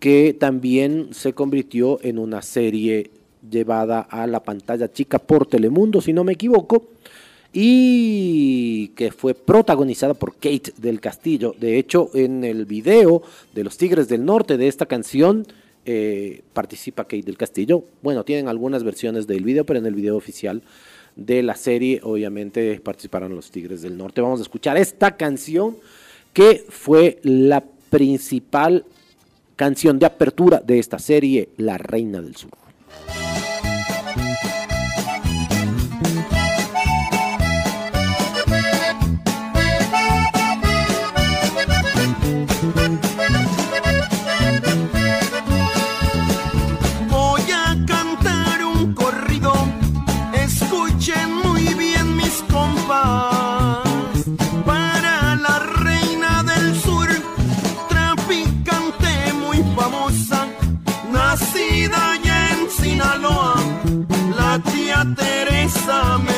que también se convirtió en una serie llevada a la pantalla chica por Telemundo, si no me equivoco, y que fue protagonizada por Kate del Castillo. De hecho, en el video de los Tigres del Norte de esta canción eh, participa Kate del Castillo. Bueno, tienen algunas versiones del video, pero en el video oficial de la serie, obviamente, participaron los Tigres del Norte. Vamos a escuchar esta canción que fue la principal canción de apertura de esta serie, La Reina del Sur. some.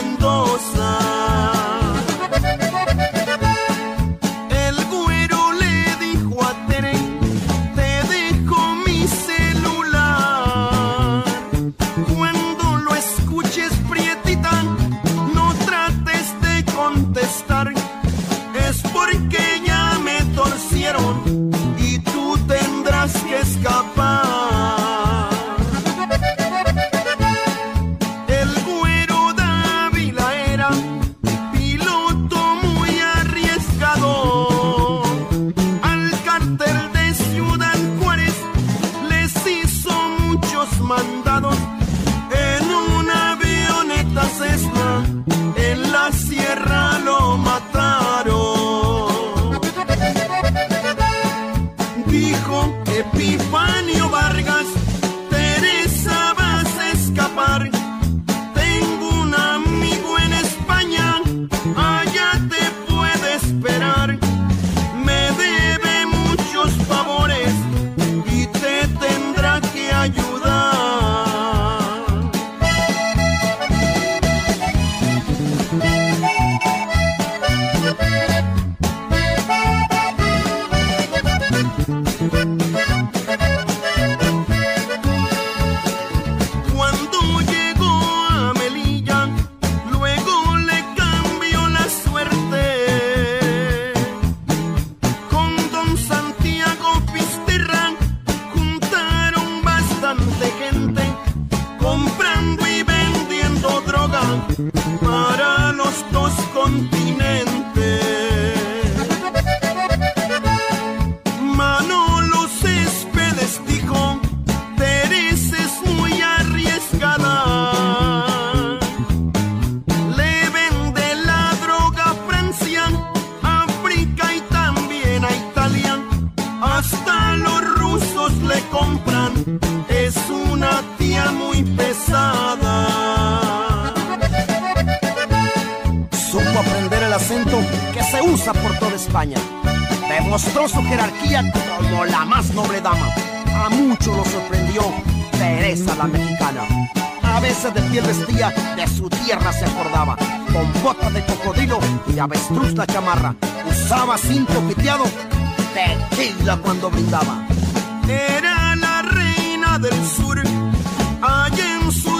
Cinto piteado, tequila cuando brindaba. Era la reina del sur, allá en su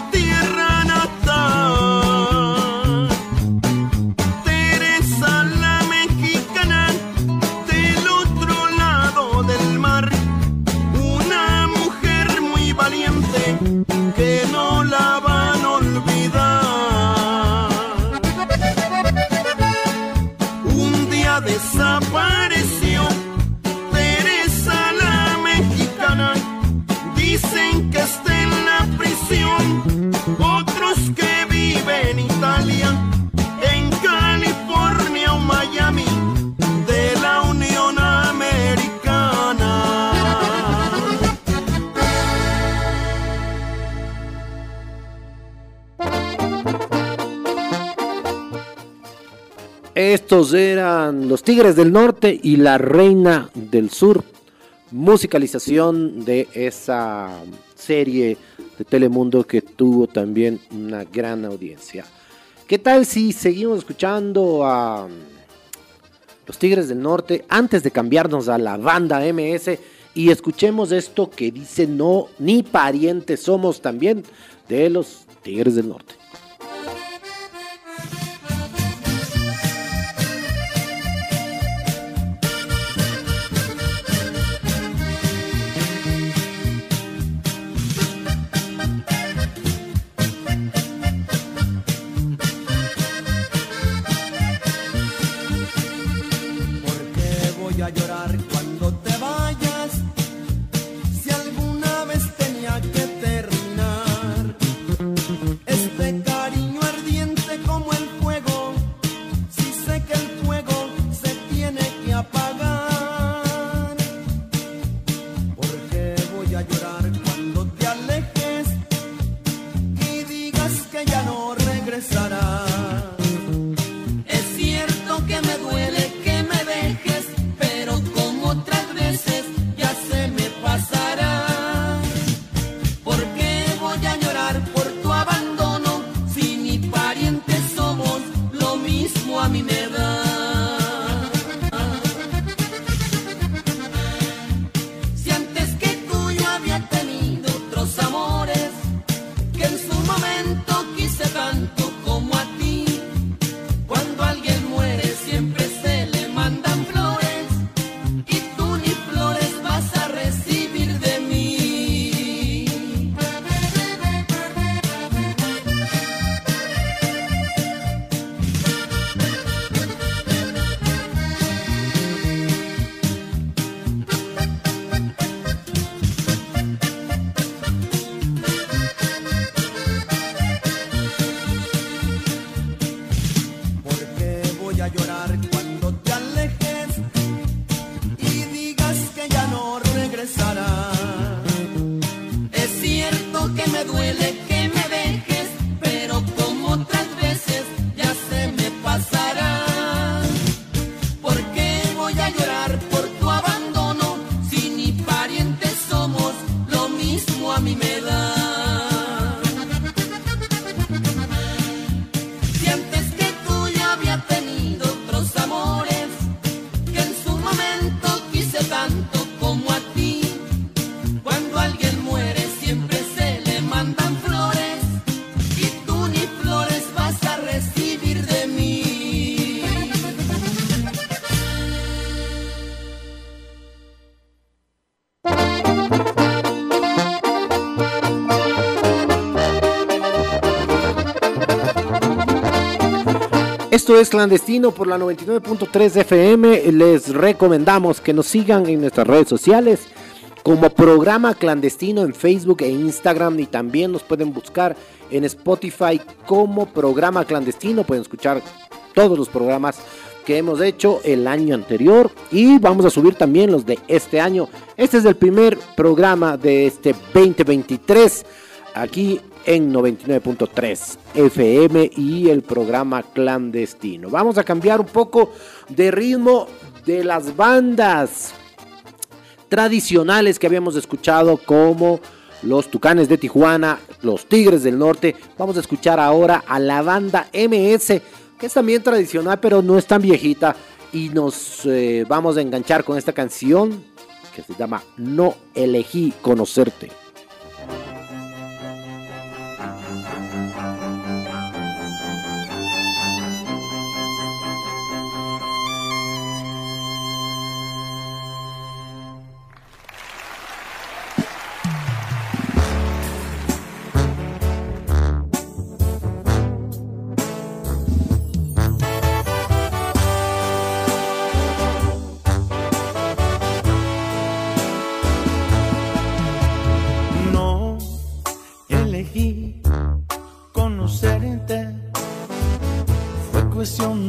Estos eran los Tigres del Norte y la Reina del Sur. Musicalización de esa serie de Telemundo que tuvo también una gran audiencia. ¿Qué tal si seguimos escuchando a los Tigres del Norte antes de cambiarnos a la banda MS y escuchemos esto que dice no, ni parientes somos también de los Tigres del Norte? Esto es Clandestino por la 99.3 FM. Les recomendamos que nos sigan en nuestras redes sociales como programa clandestino en Facebook e Instagram y también nos pueden buscar en Spotify como programa clandestino. Pueden escuchar todos los programas que hemos hecho el año anterior y vamos a subir también los de este año. Este es el primer programa de este 2023 aquí en 99.3 FM y el programa clandestino. Vamos a cambiar un poco de ritmo de las bandas tradicionales que habíamos escuchado como los Tucanes de Tijuana, los Tigres del Norte. Vamos a escuchar ahora a la banda MS, que es también tradicional, pero no es tan viejita. Y nos eh, vamos a enganchar con esta canción que se llama No elegí conocerte.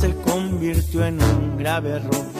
se convirtió en un grave error.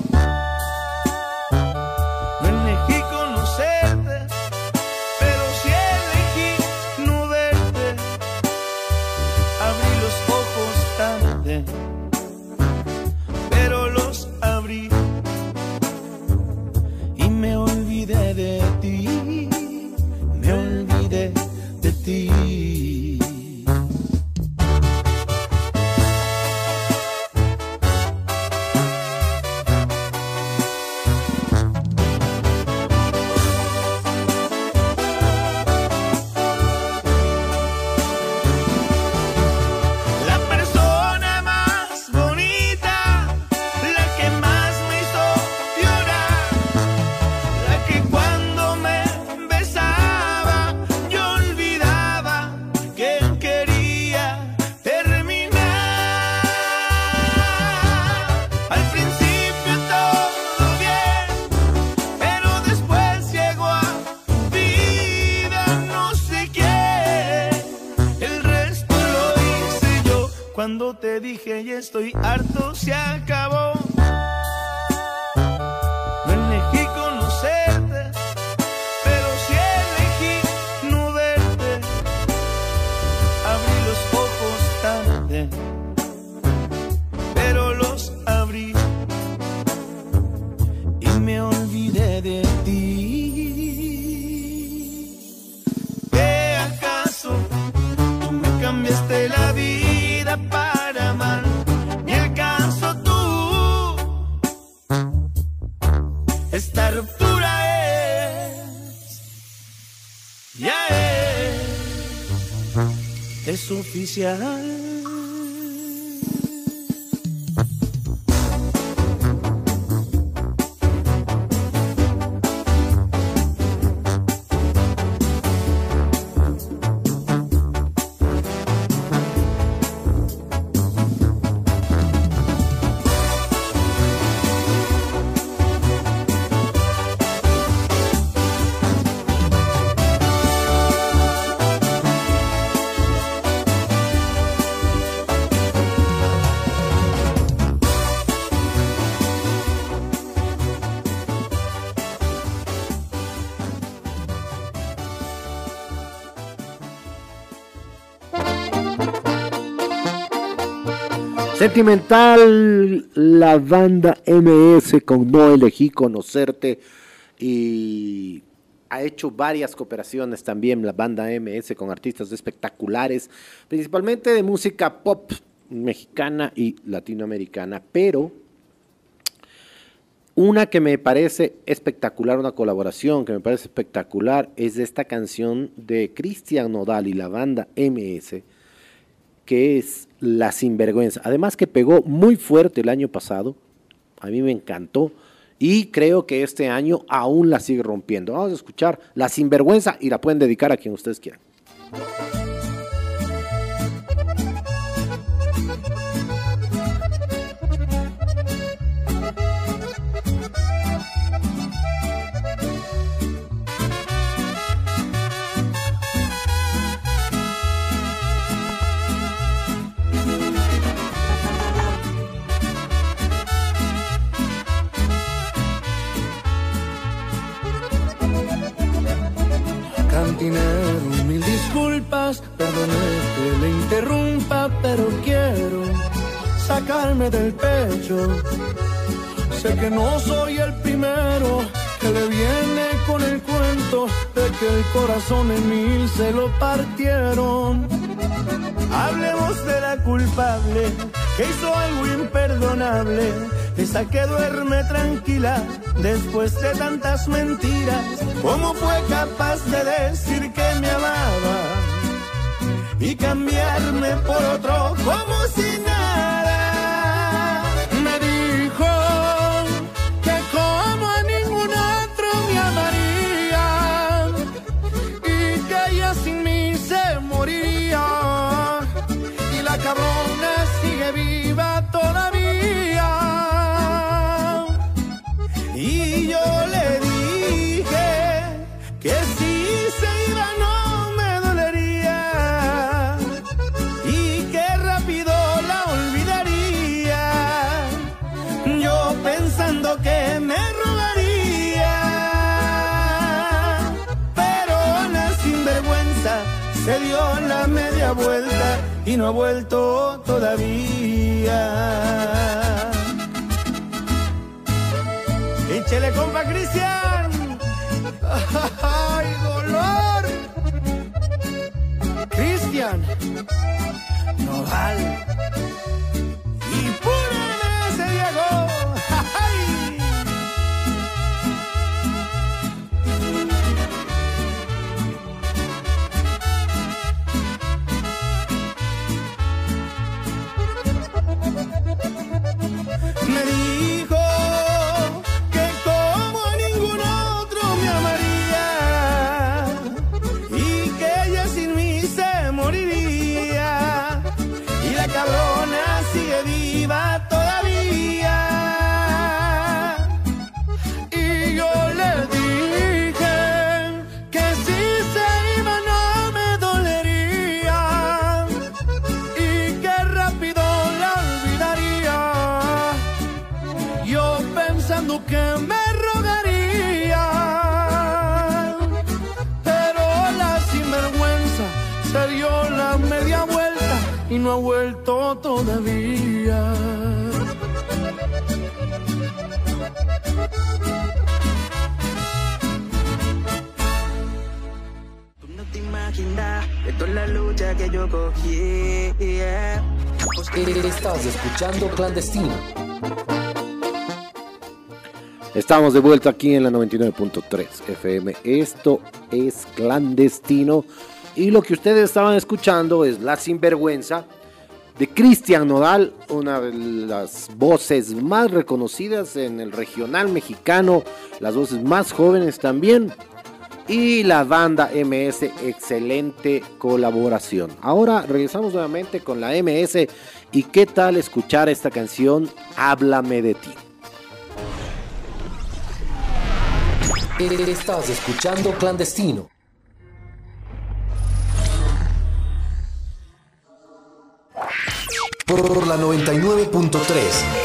Es Sentimental, la banda MS con No elegí conocerte y ha hecho varias cooperaciones también la banda MS con artistas espectaculares, principalmente de música pop mexicana y latinoamericana, pero una que me parece espectacular, una colaboración que me parece espectacular, es esta canción de Cristian Nodal y la banda MS, que es La Sinvergüenza. Además que pegó muy fuerte el año pasado, a mí me encantó, y creo que este año aún la sigue rompiendo. Vamos a escuchar La Sinvergüenza y la pueden dedicar a quien ustedes quieran. Sé que no soy el primero que le viene con el cuento de que el corazón en mil se lo partieron. Hablemos de la culpable que hizo algo imperdonable. Esa que duerme tranquila después de tantas mentiras. ¿Cómo fue capaz de decir que me amaba y cambiarme por otro como si nada? Ha vuelto todavía. Échele compa Cristian. ¡Ay, dolor! Cristian. Nodal. Y escuchando Clandestino. Estamos de vuelta aquí en la 99.3 FM. Esto es clandestino. Y lo que ustedes estaban escuchando es La Sinvergüenza de Cristian Nodal, una de las voces más reconocidas en el regional mexicano, las voces más jóvenes también. Y la banda MS, excelente colaboración. Ahora regresamos nuevamente con la MS. ¿Y qué tal escuchar esta canción? Háblame de ti. Estás escuchando Clandestino. Por la 99.3.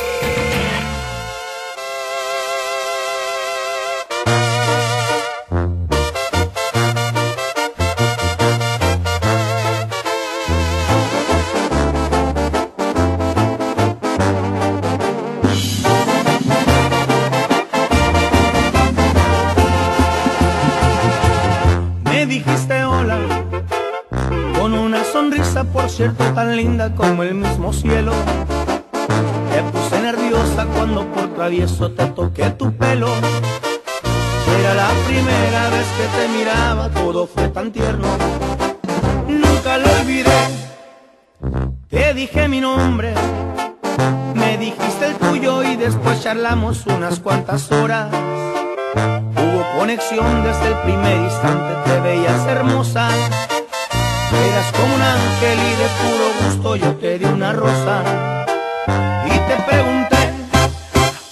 tan linda como el mismo cielo. Te puse nerviosa cuando por travieso te toqué tu pelo. Era la primera vez que te miraba, todo fue tan tierno. Nunca lo olvidé. Te dije mi nombre, me dijiste el tuyo y después charlamos unas cuantas horas. Hubo conexión desde el primer instante, te veías hermosa. Eras como un ángel y de puro gusto yo te di una rosa. Y te pregunté,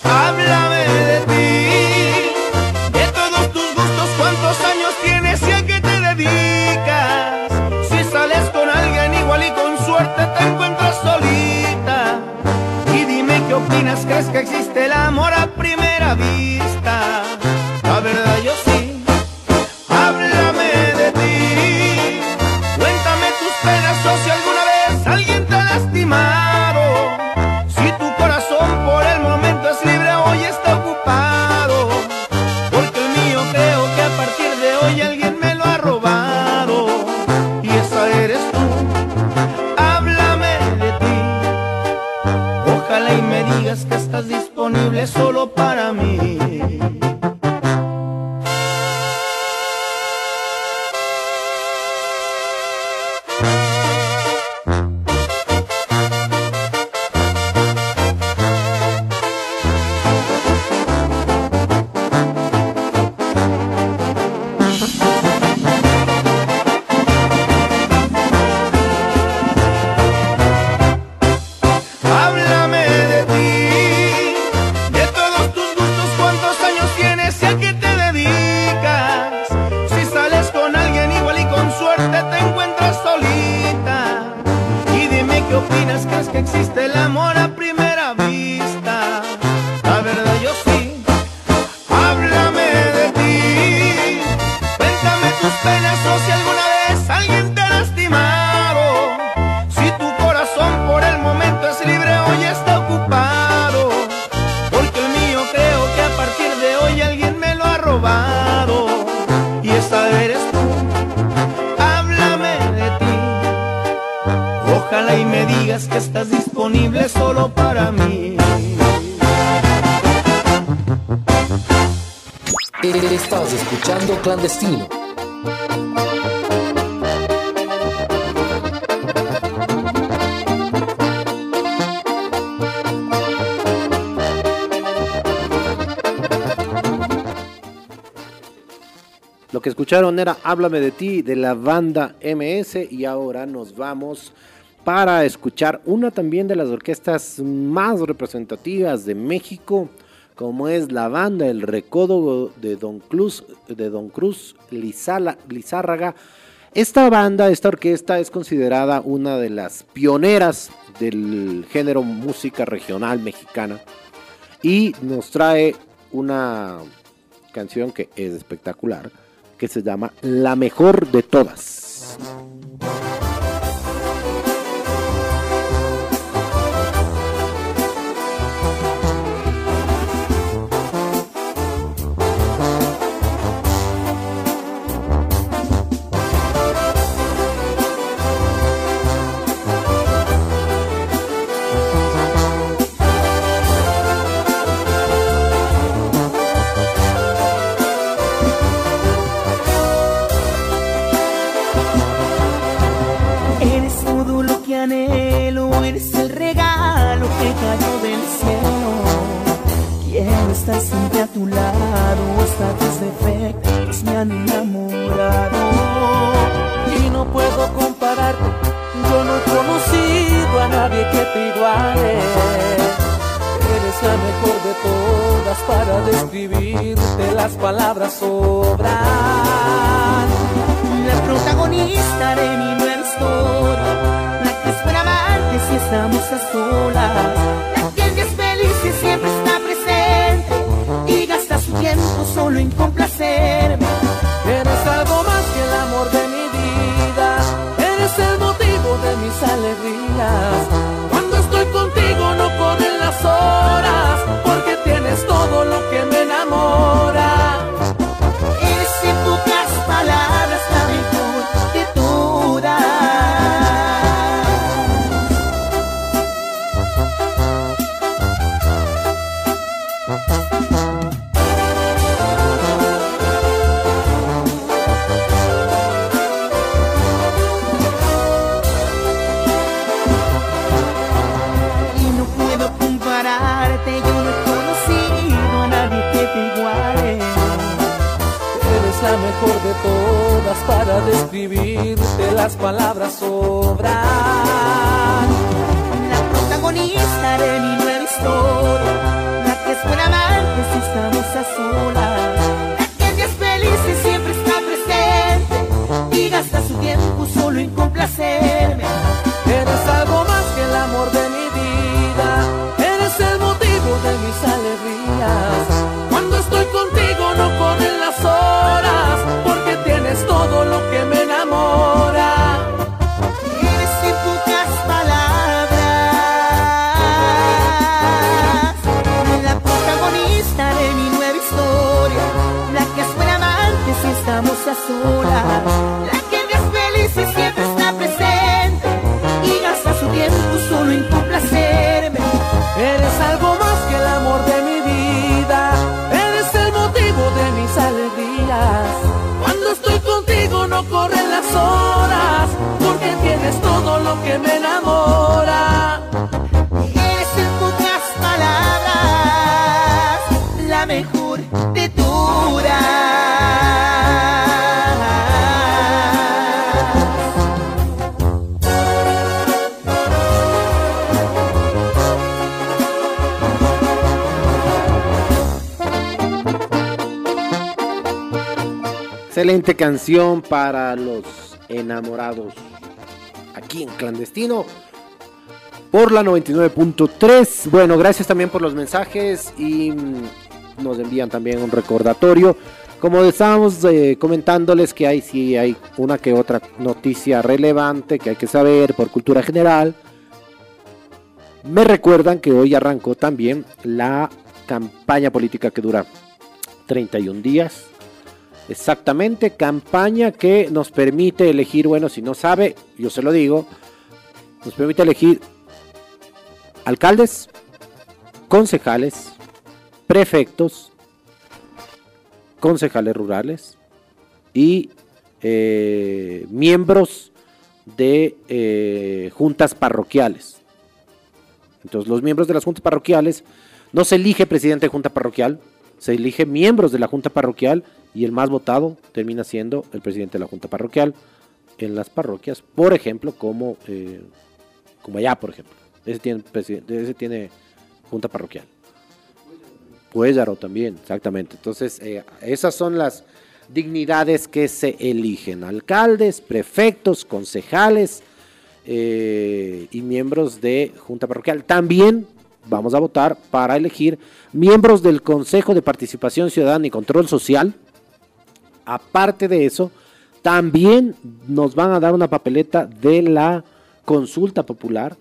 háblame de ti, de todos tus gustos, cuántos años tienes y a qué te dedicas. Si sales con alguien igual y con suerte te encuentras solita. Y dime qué opinas, ¿crees que existe Estás escuchando Clandestino. Lo que escucharon era Háblame de ti de la banda MS y ahora nos vamos para escuchar una también de las orquestas más representativas de México, como es la banda El Recodo de Don Cruz, de Don Cruz Lizárraga. Esta banda, esta orquesta es considerada una de las pioneras del género música regional mexicana y nos trae una canción que es espectacular, que se llama La mejor de todas. Cielo. Quiero estar siempre a tu lado, hasta tus defectos me han enamorado. y no puedo compararte. Yo no he conocido a nadie que te iguale. Eres la mejor de todas para describirte, las palabras sobran. La protagonista de mi nueva historia, la que espera amarte si estamos a solas, que siempre está presente y gasta su tiempo solo en complacerme. Algo más para describirte. Las palabras sobran. La protagonista de mi nueva historia, la que espera amarte si estamos a solas, la que es feliz y siempre está presente y gasta su tiempo solo en complacerme. Eres algo más que el amor que me enamora. Eres en pocas palabras la mejor de Excelente canción para los enamorados en clandestino por la 99.3. Bueno, gracias también por los mensajes y mm, nos envían también un recordatorio. Como estábamos eh, comentándoles que hay sí hay una que otra noticia relevante que hay que saber por cultura general. Me recuerdan que hoy arrancó también la campaña política que dura 31 días. Exactamente, campaña que nos permite elegir, bueno, si no sabe, yo se lo digo, nos permite elegir alcaldes, concejales, prefectos, concejales rurales y eh, miembros de eh, juntas parroquiales. Entonces los miembros de las juntas parroquiales no se elige presidente de junta parroquial, se elige miembros de la junta parroquial y el más votado termina siendo el presidente de la junta parroquial en las parroquias, por ejemplo, como, eh, como allá, por ejemplo. Ese tiene, ese tiene junta parroquial. Puéllaro también, exactamente. Entonces, eh, esas son las dignidades que se eligen. Alcaldes, prefectos, concejales eh, y miembros de junta parroquial. También vamos a votar para elegir miembros del Consejo de Participación Ciudadana y Control Social. Aparte de eso, también nos van a dar una papeleta de la consulta popular.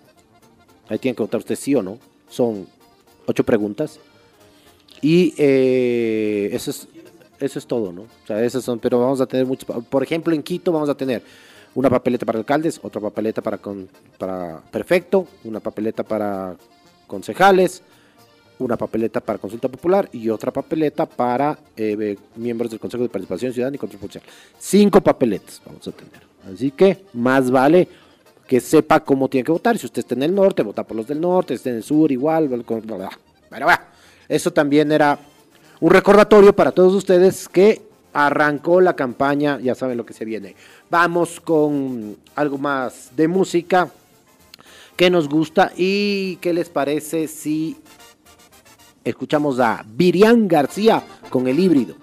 Ahí tienen que votar usted sí o no. Son ocho preguntas. Y eh, eso, es, eso es todo, ¿no? O sea, esas son, pero vamos a tener muchos. Por ejemplo, en Quito vamos a tener una papeleta para alcaldes, otra papeleta para, con- para prefecto, una papeleta para concejales, una papeleta para consulta popular y otra papeleta para eh, miembros del Consejo de Participación Ciudadana y Control Social. Cinco papeletas vamos a tener. Así que más vale que sepa cómo tiene que votar. Si usted está en el norte, vota por los del norte, está en el sur, igual. Pero bueno, eso también era un recordatorio para todos ustedes que arrancó la campaña, ya saben lo que se viene. Vamos con algo más de música que nos gusta y qué les parece si escuchamos a Virián García con el híbrido.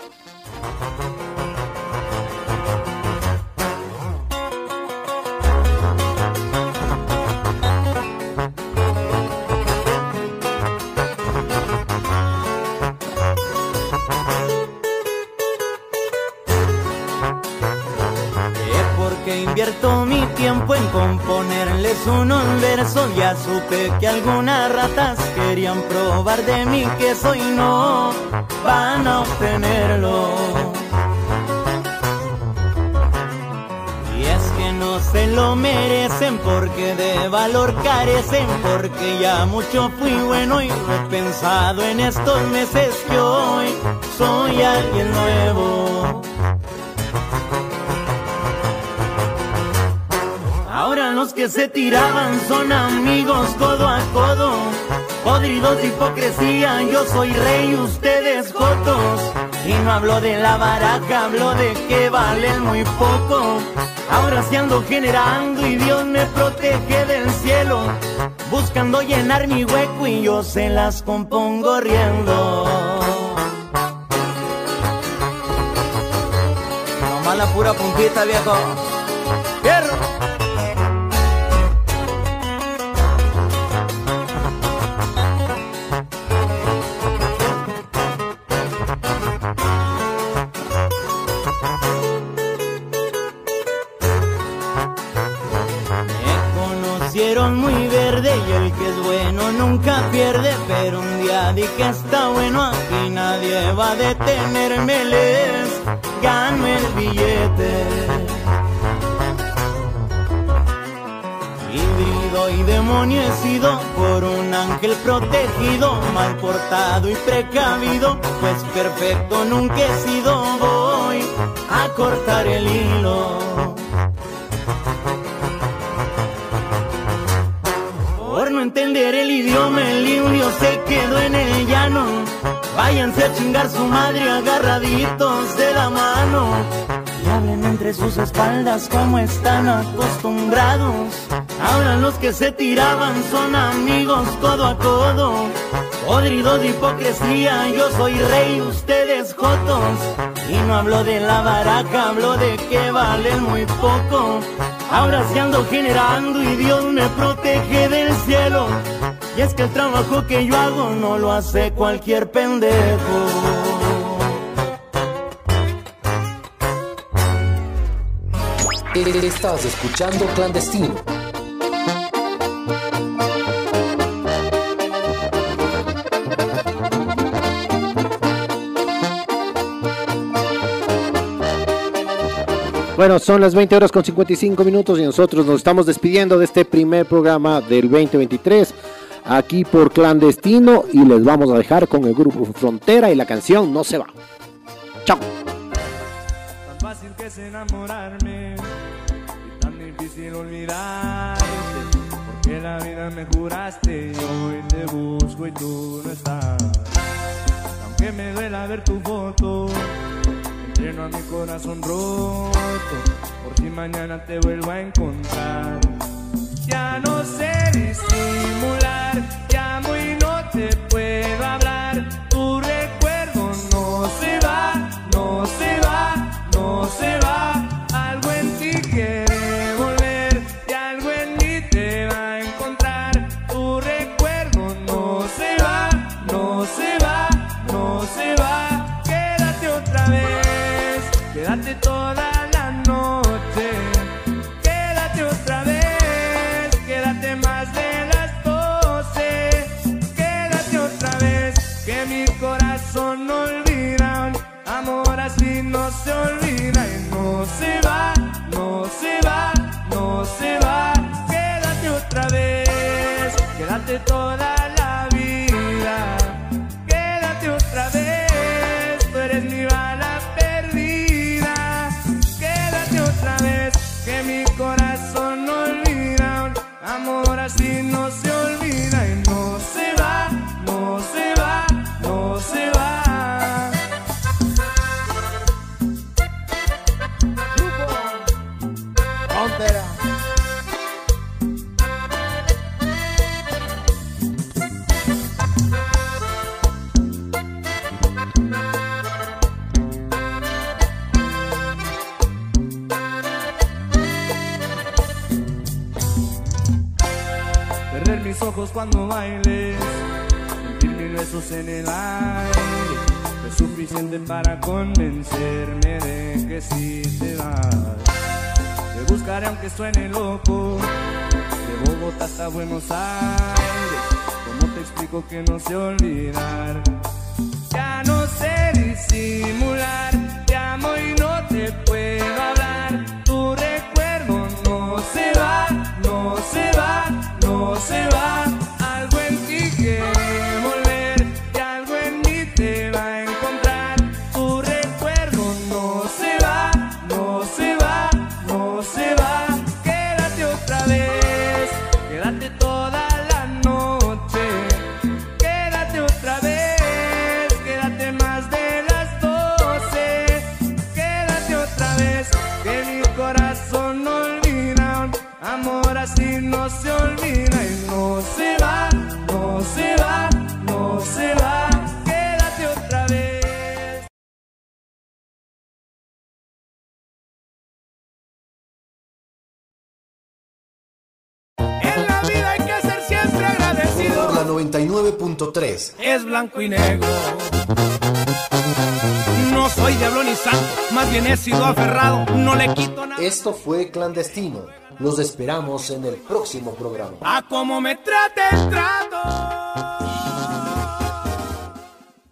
Componerles unos versos. Ya supe que algunas ratas querían probar de mí que soy no van a obtenerlo. Y es que no se lo merecen porque de valor carecen, porque ya mucho fui bueno y lo he pensado en estos meses que hoy soy alguien nuevo. Que se tiraban son amigos codo a codo. Podridos de hipocresía, yo soy rey, ustedes jotos. Y no hablo de la baraja, hablo de que valen muy poco. Ahora sí ando generando y Dios me protege del cielo. Buscando llenar mi hueco y yo se las compongo riendo. Nomás la pura puntita, viejo. Nunca pierde, pero un día di que está bueno aquí nadie va a detenerme, les gano el billete. Híbrido y sido por un ángel protegido, mal portado y precavido, pues perfecto nunca he sido, voy a cortar el hilo. Aprender el idioma, el indio se quedó en el llano. Váyanse a chingar su madre agarraditos de la mano. Y hablen entre sus espaldas como están acostumbrados. Ahora los que se tiraban son amigos codo a codo. Podrido de hipocresía, yo soy rey, ustedes jotos. Y no hablo de la baraca, hablo de que valen muy poco. Ahora se ando generando y Dios me protege del cielo. Y es que el trabajo que yo hago no lo hace cualquier pendejo. Estás escuchando Clandestino. Bueno, son las 20 horas con 55 minutos y nosotros nos estamos despidiendo de este primer programa del 2023 aquí por Clandestino y les vamos a dejar con el grupo Frontera y la canción No se va. Chao. Tan fácil que es enamorarme y tan difícil olvidarte. Porque la vida me juraste y hoy te busco y tú no estás. Aunque me duela ver tu foto, entreno a mi corazón roto. Por si mañana te vuelvo a encontrar. Ya no sé disimular, llamo y no te puedo cuando bailes, sentir mil besos en el aire. Es suficiente para convencerme de que si te vas. Te buscaré aunque suene loco, de Bogotá hasta Buenos Aires. ¿Cómo te explico que no sé olvidar? Ya no sé disimular, 99.3. es blanco y negro. No soy diablo ni santo, más bien he sido aferrado, no le quito nada. Esto fue Clandestino. Los esperamos en el próximo programa. A como me trate el trato.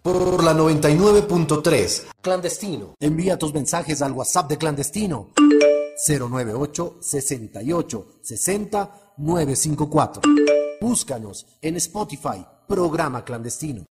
Por la 99.3. Clandestino. Envía tus mensajes al WhatsApp de Clandestino. 098 68 60 954. Búscanos en Spotify. Programa Clandestino.